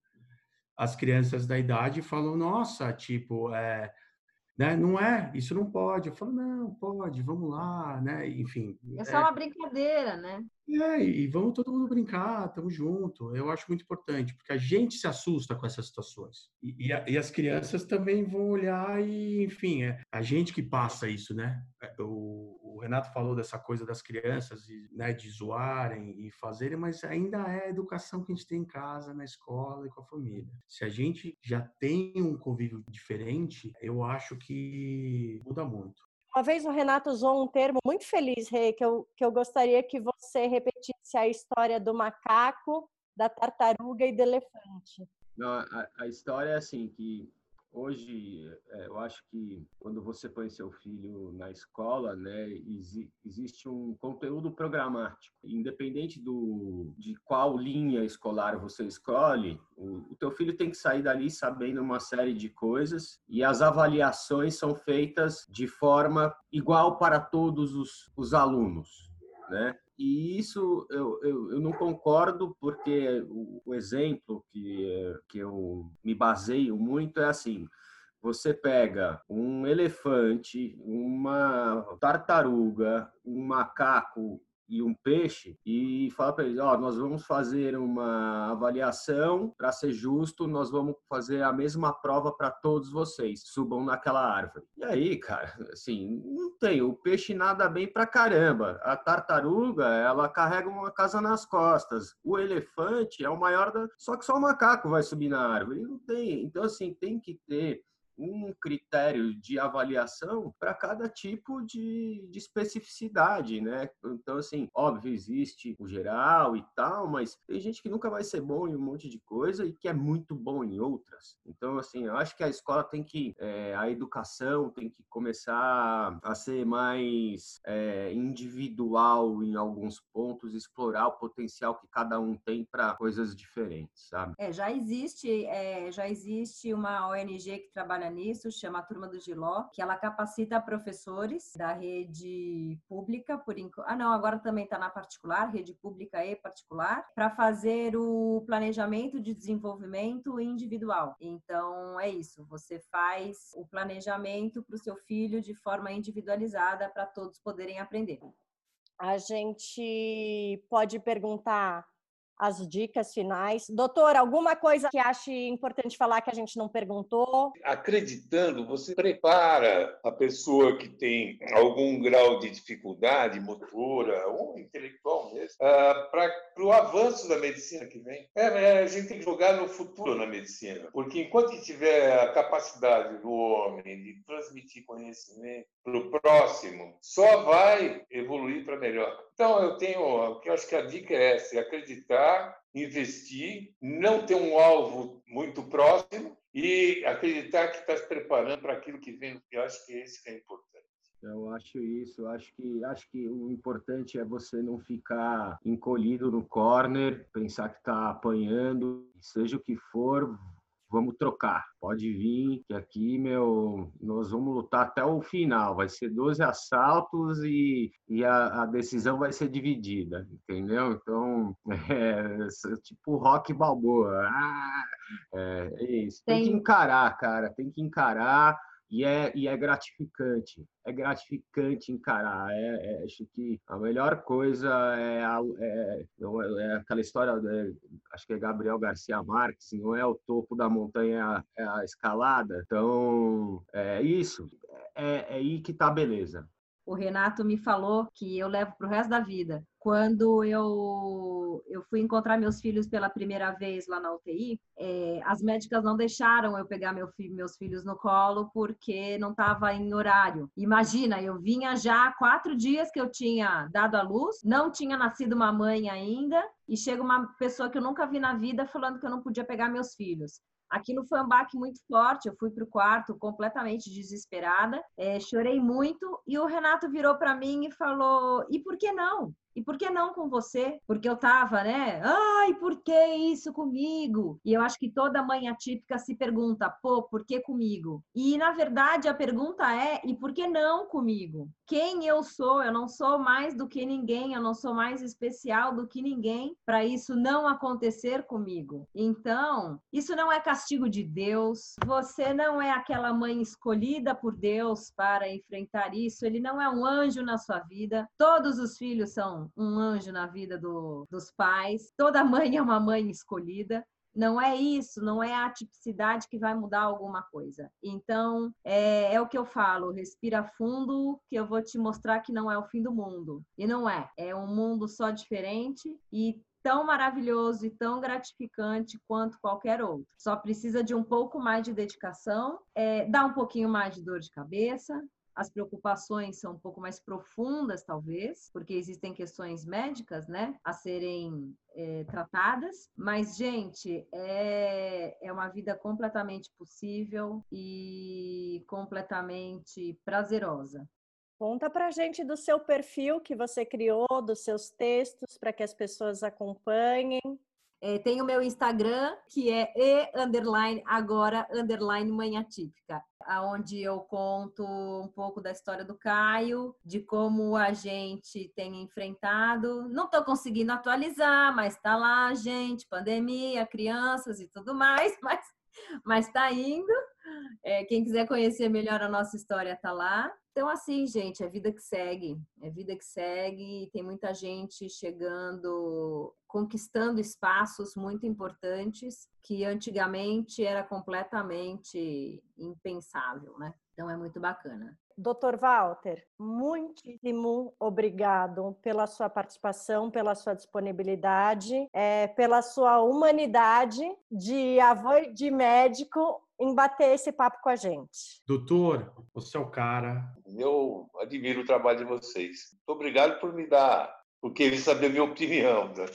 as crianças da idade falam, nossa, tipo, é, né, não é, isso não pode. Eu falo, não, pode, vamos lá, né, enfim. É só é, uma brincadeira, né? É, e vamos todo mundo brincar, estamos junto. Eu acho muito importante, porque a gente se assusta com essas situações. E, e, a, e as crianças também vão olhar e, enfim, é a gente que passa isso, né? É, o, o Renato falou dessa coisa das crianças, né, de zoarem e fazerem, mas ainda é a educação que a gente tem em casa, na escola e com a família. Se a gente já tem um convívio diferente, eu acho que muda muito. Uma vez o Renato usou um termo muito feliz, Rei, que eu, que eu gostaria que você repetisse a história do macaco, da tartaruga e do elefante. Não, a, a história é assim, que Hoje, é, eu acho que quando você põe seu filho na escola, né, existe um conteúdo programático. Independente do, de qual linha escolar você escolhe, o, o teu filho tem que sair dali sabendo uma série de coisas e as avaliações são feitas de forma igual para todos os, os alunos, né? E isso eu, eu, eu, não concordo, porque o, o exemplo que, que eu me baseio muito é assim: você pega um elefante, uma tartaruga, um macaco e um peixe e fala para eles, ó, oh, nós vamos fazer uma avaliação para ser justo, nós vamos fazer a mesma prova para todos vocês, subam naquela árvore. E aí, cara, assim, não tem, o peixe nada bem pra caramba. A tartaruga, ela carrega uma casa nas costas. O elefante é o maior da, só que só o macaco vai subir na árvore. Não tem. Então assim, tem que ter um critério de avaliação para cada tipo de, de, especificidade, né? Então, assim, óbvio, existe o geral e tal, mas tem gente que nunca vai ser bom em um monte de coisa e que é muito bom em outras. Então, assim, eu acho que a escola tem que, é, a educação tem que começar a ser mais é, individual em alguns pontos, explorar o potencial que cada um tem para coisas diferentes, sabe? É, já existe, é, já existe uma ONG que trabalha nisso, chama a Turma do Giló, que ela capacita professores da rede pública, por enquanto. Ah, não, agora também está na particular, rede pública e particular, para fazer o planejamento de desenvolvimento individual. Então, é isso, você faz o planejamento para o seu filho de forma individualizada para todos poderem aprender. A gente pode perguntar as dicas finais. Doutor, alguma coisa que ache importante falar que a gente não perguntou? Acreditando, você prepara a pessoa que tem algum grau de dificuldade motora ou intelectual mesmo uh, para o avanço da medicina que vem. É, é, a gente tem que jogar no futuro na medicina, porque enquanto tiver a capacidade do homem de transmitir conhecimento para o próximo, só vai evoluir para melhor. Então, eu tenho, eu acho que a dica é essa, é acreditar, investir, não ter um alvo muito próximo e acreditar que está se preparando para aquilo que vem. Eu acho que esse que é importante. Eu acho isso, acho que acho que o importante é você não ficar encolhido no corner, pensar que está apanhando, seja o que for, vamos trocar. Pode vir, que aqui, meu, nós vamos lutar até o final. Vai ser 12 assaltos e, e a, a decisão vai ser dividida, entendeu? Então, é, tipo rock balboa. Ah, é, é isso. Tem que encarar, cara. Tem que encarar e é, e é gratificante. É gratificante encarar. É, é, acho que a melhor coisa é, é, é aquela história, acho que é Gabriel Garcia Marques, não é o topo da montanha, é a escalada. Então, é isso. É, é aí que tá beleza o Renato me falou que eu levo para o resto da vida. Quando eu, eu fui encontrar meus filhos pela primeira vez lá na UTI, é, as médicas não deixaram eu pegar meu meus filhos no colo porque não estava em horário. Imagina, eu vinha já quatro dias que eu tinha dado à luz, não tinha nascido uma mãe ainda, e chega uma pessoa que eu nunca vi na vida falando que eu não podia pegar meus filhos. Aquilo foi um baque muito forte. Eu fui para o quarto completamente desesperada, é, chorei muito. E o Renato virou para mim e falou: E por que não? E por que não com você? Porque eu tava, né? Ai, por que isso comigo? E eu acho que toda mãe atípica se pergunta, pô, por que comigo? E na verdade a pergunta é, e por que não comigo? Quem eu sou? Eu não sou mais do que ninguém, eu não sou mais especial do que ninguém para isso não acontecer comigo. Então, isso não é castigo de Deus. Você não é aquela mãe escolhida por Deus para enfrentar isso. Ele não é um anjo na sua vida. Todos os filhos são um anjo na vida do, dos pais. Toda mãe é uma mãe escolhida. Não é isso, não é a tipicidade que vai mudar alguma coisa. Então, é, é, o que eu falo: respira fundo, que eu vou te mostrar que não é o fim do mundo. E não é. É um mundo só diferente e tão maravilhoso e tão gratificante quanto qualquer outro. Só precisa de um pouco mais de dedicação, é, dá um pouquinho mais de dor de cabeça, as preocupações são um pouco mais profundas, talvez, porque existem questões médicas, né, a serem é, tratadas. Mas, gente, é, é uma vida completamente possível e completamente prazerosa. Conta pra gente do seu perfil que você criou, dos seus textos, para que as pessoas acompanhem. É, tem o meu Instagram, que é e underline agora underline manhã típica, aonde eu conto um pouco da história do Caio, de como a gente tem enfrentado. Não estou conseguindo atualizar, mas está lá, gente, pandemia, crianças e tudo mais, mas mas está indo. É, quem quiser conhecer melhor a nossa história está lá. Então, assim, gente, é vida que segue, é vida que segue, tem muita gente chegando, conquistando espaços muito importantes que antigamente era completamente impensável, né? Então é muito bacana. Doutor Walter, muitíssimo obrigado pela sua participação, pela sua disponibilidade, é, pela sua humanidade de avô de médico em bater esse papo com a gente. Doutor, você é o cara. Eu admiro o trabalho de vocês. Muito obrigado por me dar, por querer saber a minha opinião. Né?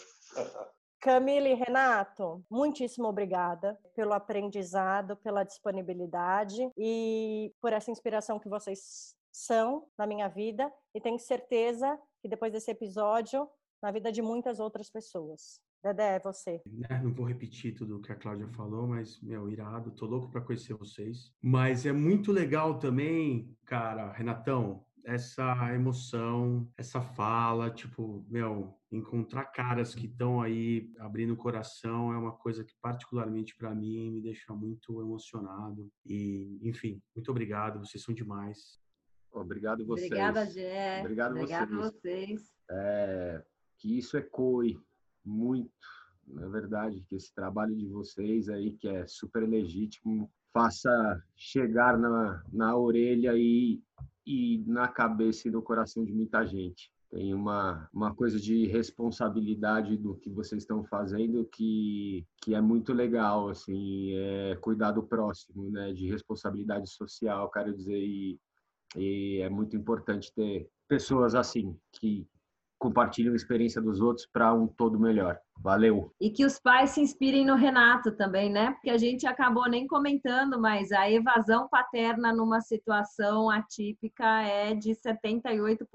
Camila e Renato, muitíssimo obrigada pelo aprendizado, pela disponibilidade e por essa inspiração que vocês são na minha vida e tenho certeza que depois desse episódio, na vida de muitas outras pessoas. Dedé, é você. Né, não vou repetir tudo o que a Cláudia falou, mas, meu, irado, tô louco para conhecer vocês. Mas é muito legal também, cara, Renatão, essa emoção, essa fala, tipo, meu, encontrar caras que estão aí abrindo o coração é uma coisa que particularmente para mim me deixa muito emocionado. E, enfim, muito obrigado, vocês são demais. Obrigado vocês. Obrigada, Jé. Obrigado, Obrigado vocês. vocês. É, que isso ecoe muito, na verdade, que esse trabalho de vocês aí, que é super legítimo, faça chegar na, na orelha e, e na cabeça e no coração de muita gente. Tem uma, uma coisa de responsabilidade do que vocês estão fazendo que, que é muito legal, assim, é cuidar do próximo, né, de responsabilidade social, quero dizer, e, e é muito importante ter pessoas assim, que compartilham a experiência dos outros para um todo melhor. Valeu. E que os pais se inspirem no Renato também, né? Porque a gente acabou nem comentando, mas a evasão paterna numa situação atípica é de 78%,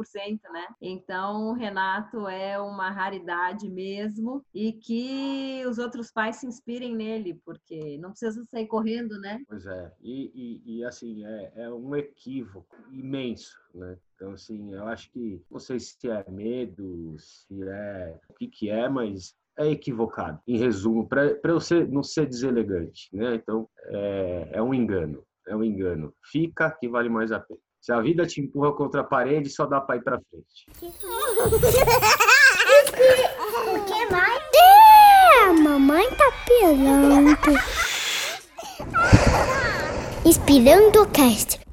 né? Então, o Renato é uma raridade mesmo e que os outros pais se inspirem nele, porque não precisa sair correndo, né? Pois é. E, e, e assim, é, é um equívoco imenso, né? Então, assim, eu acho que não sei se é medo, se é o que, que é, mas é equivocado. Em resumo, para eu ser, não ser deselegante, né? Então, é, é um engano, é um engano. Fica que vale mais a pena. Se a vida te empurra contra a parede, só dá para ir para frente. O que mais? É, a mamãe tá pelando. Inspirando o cast.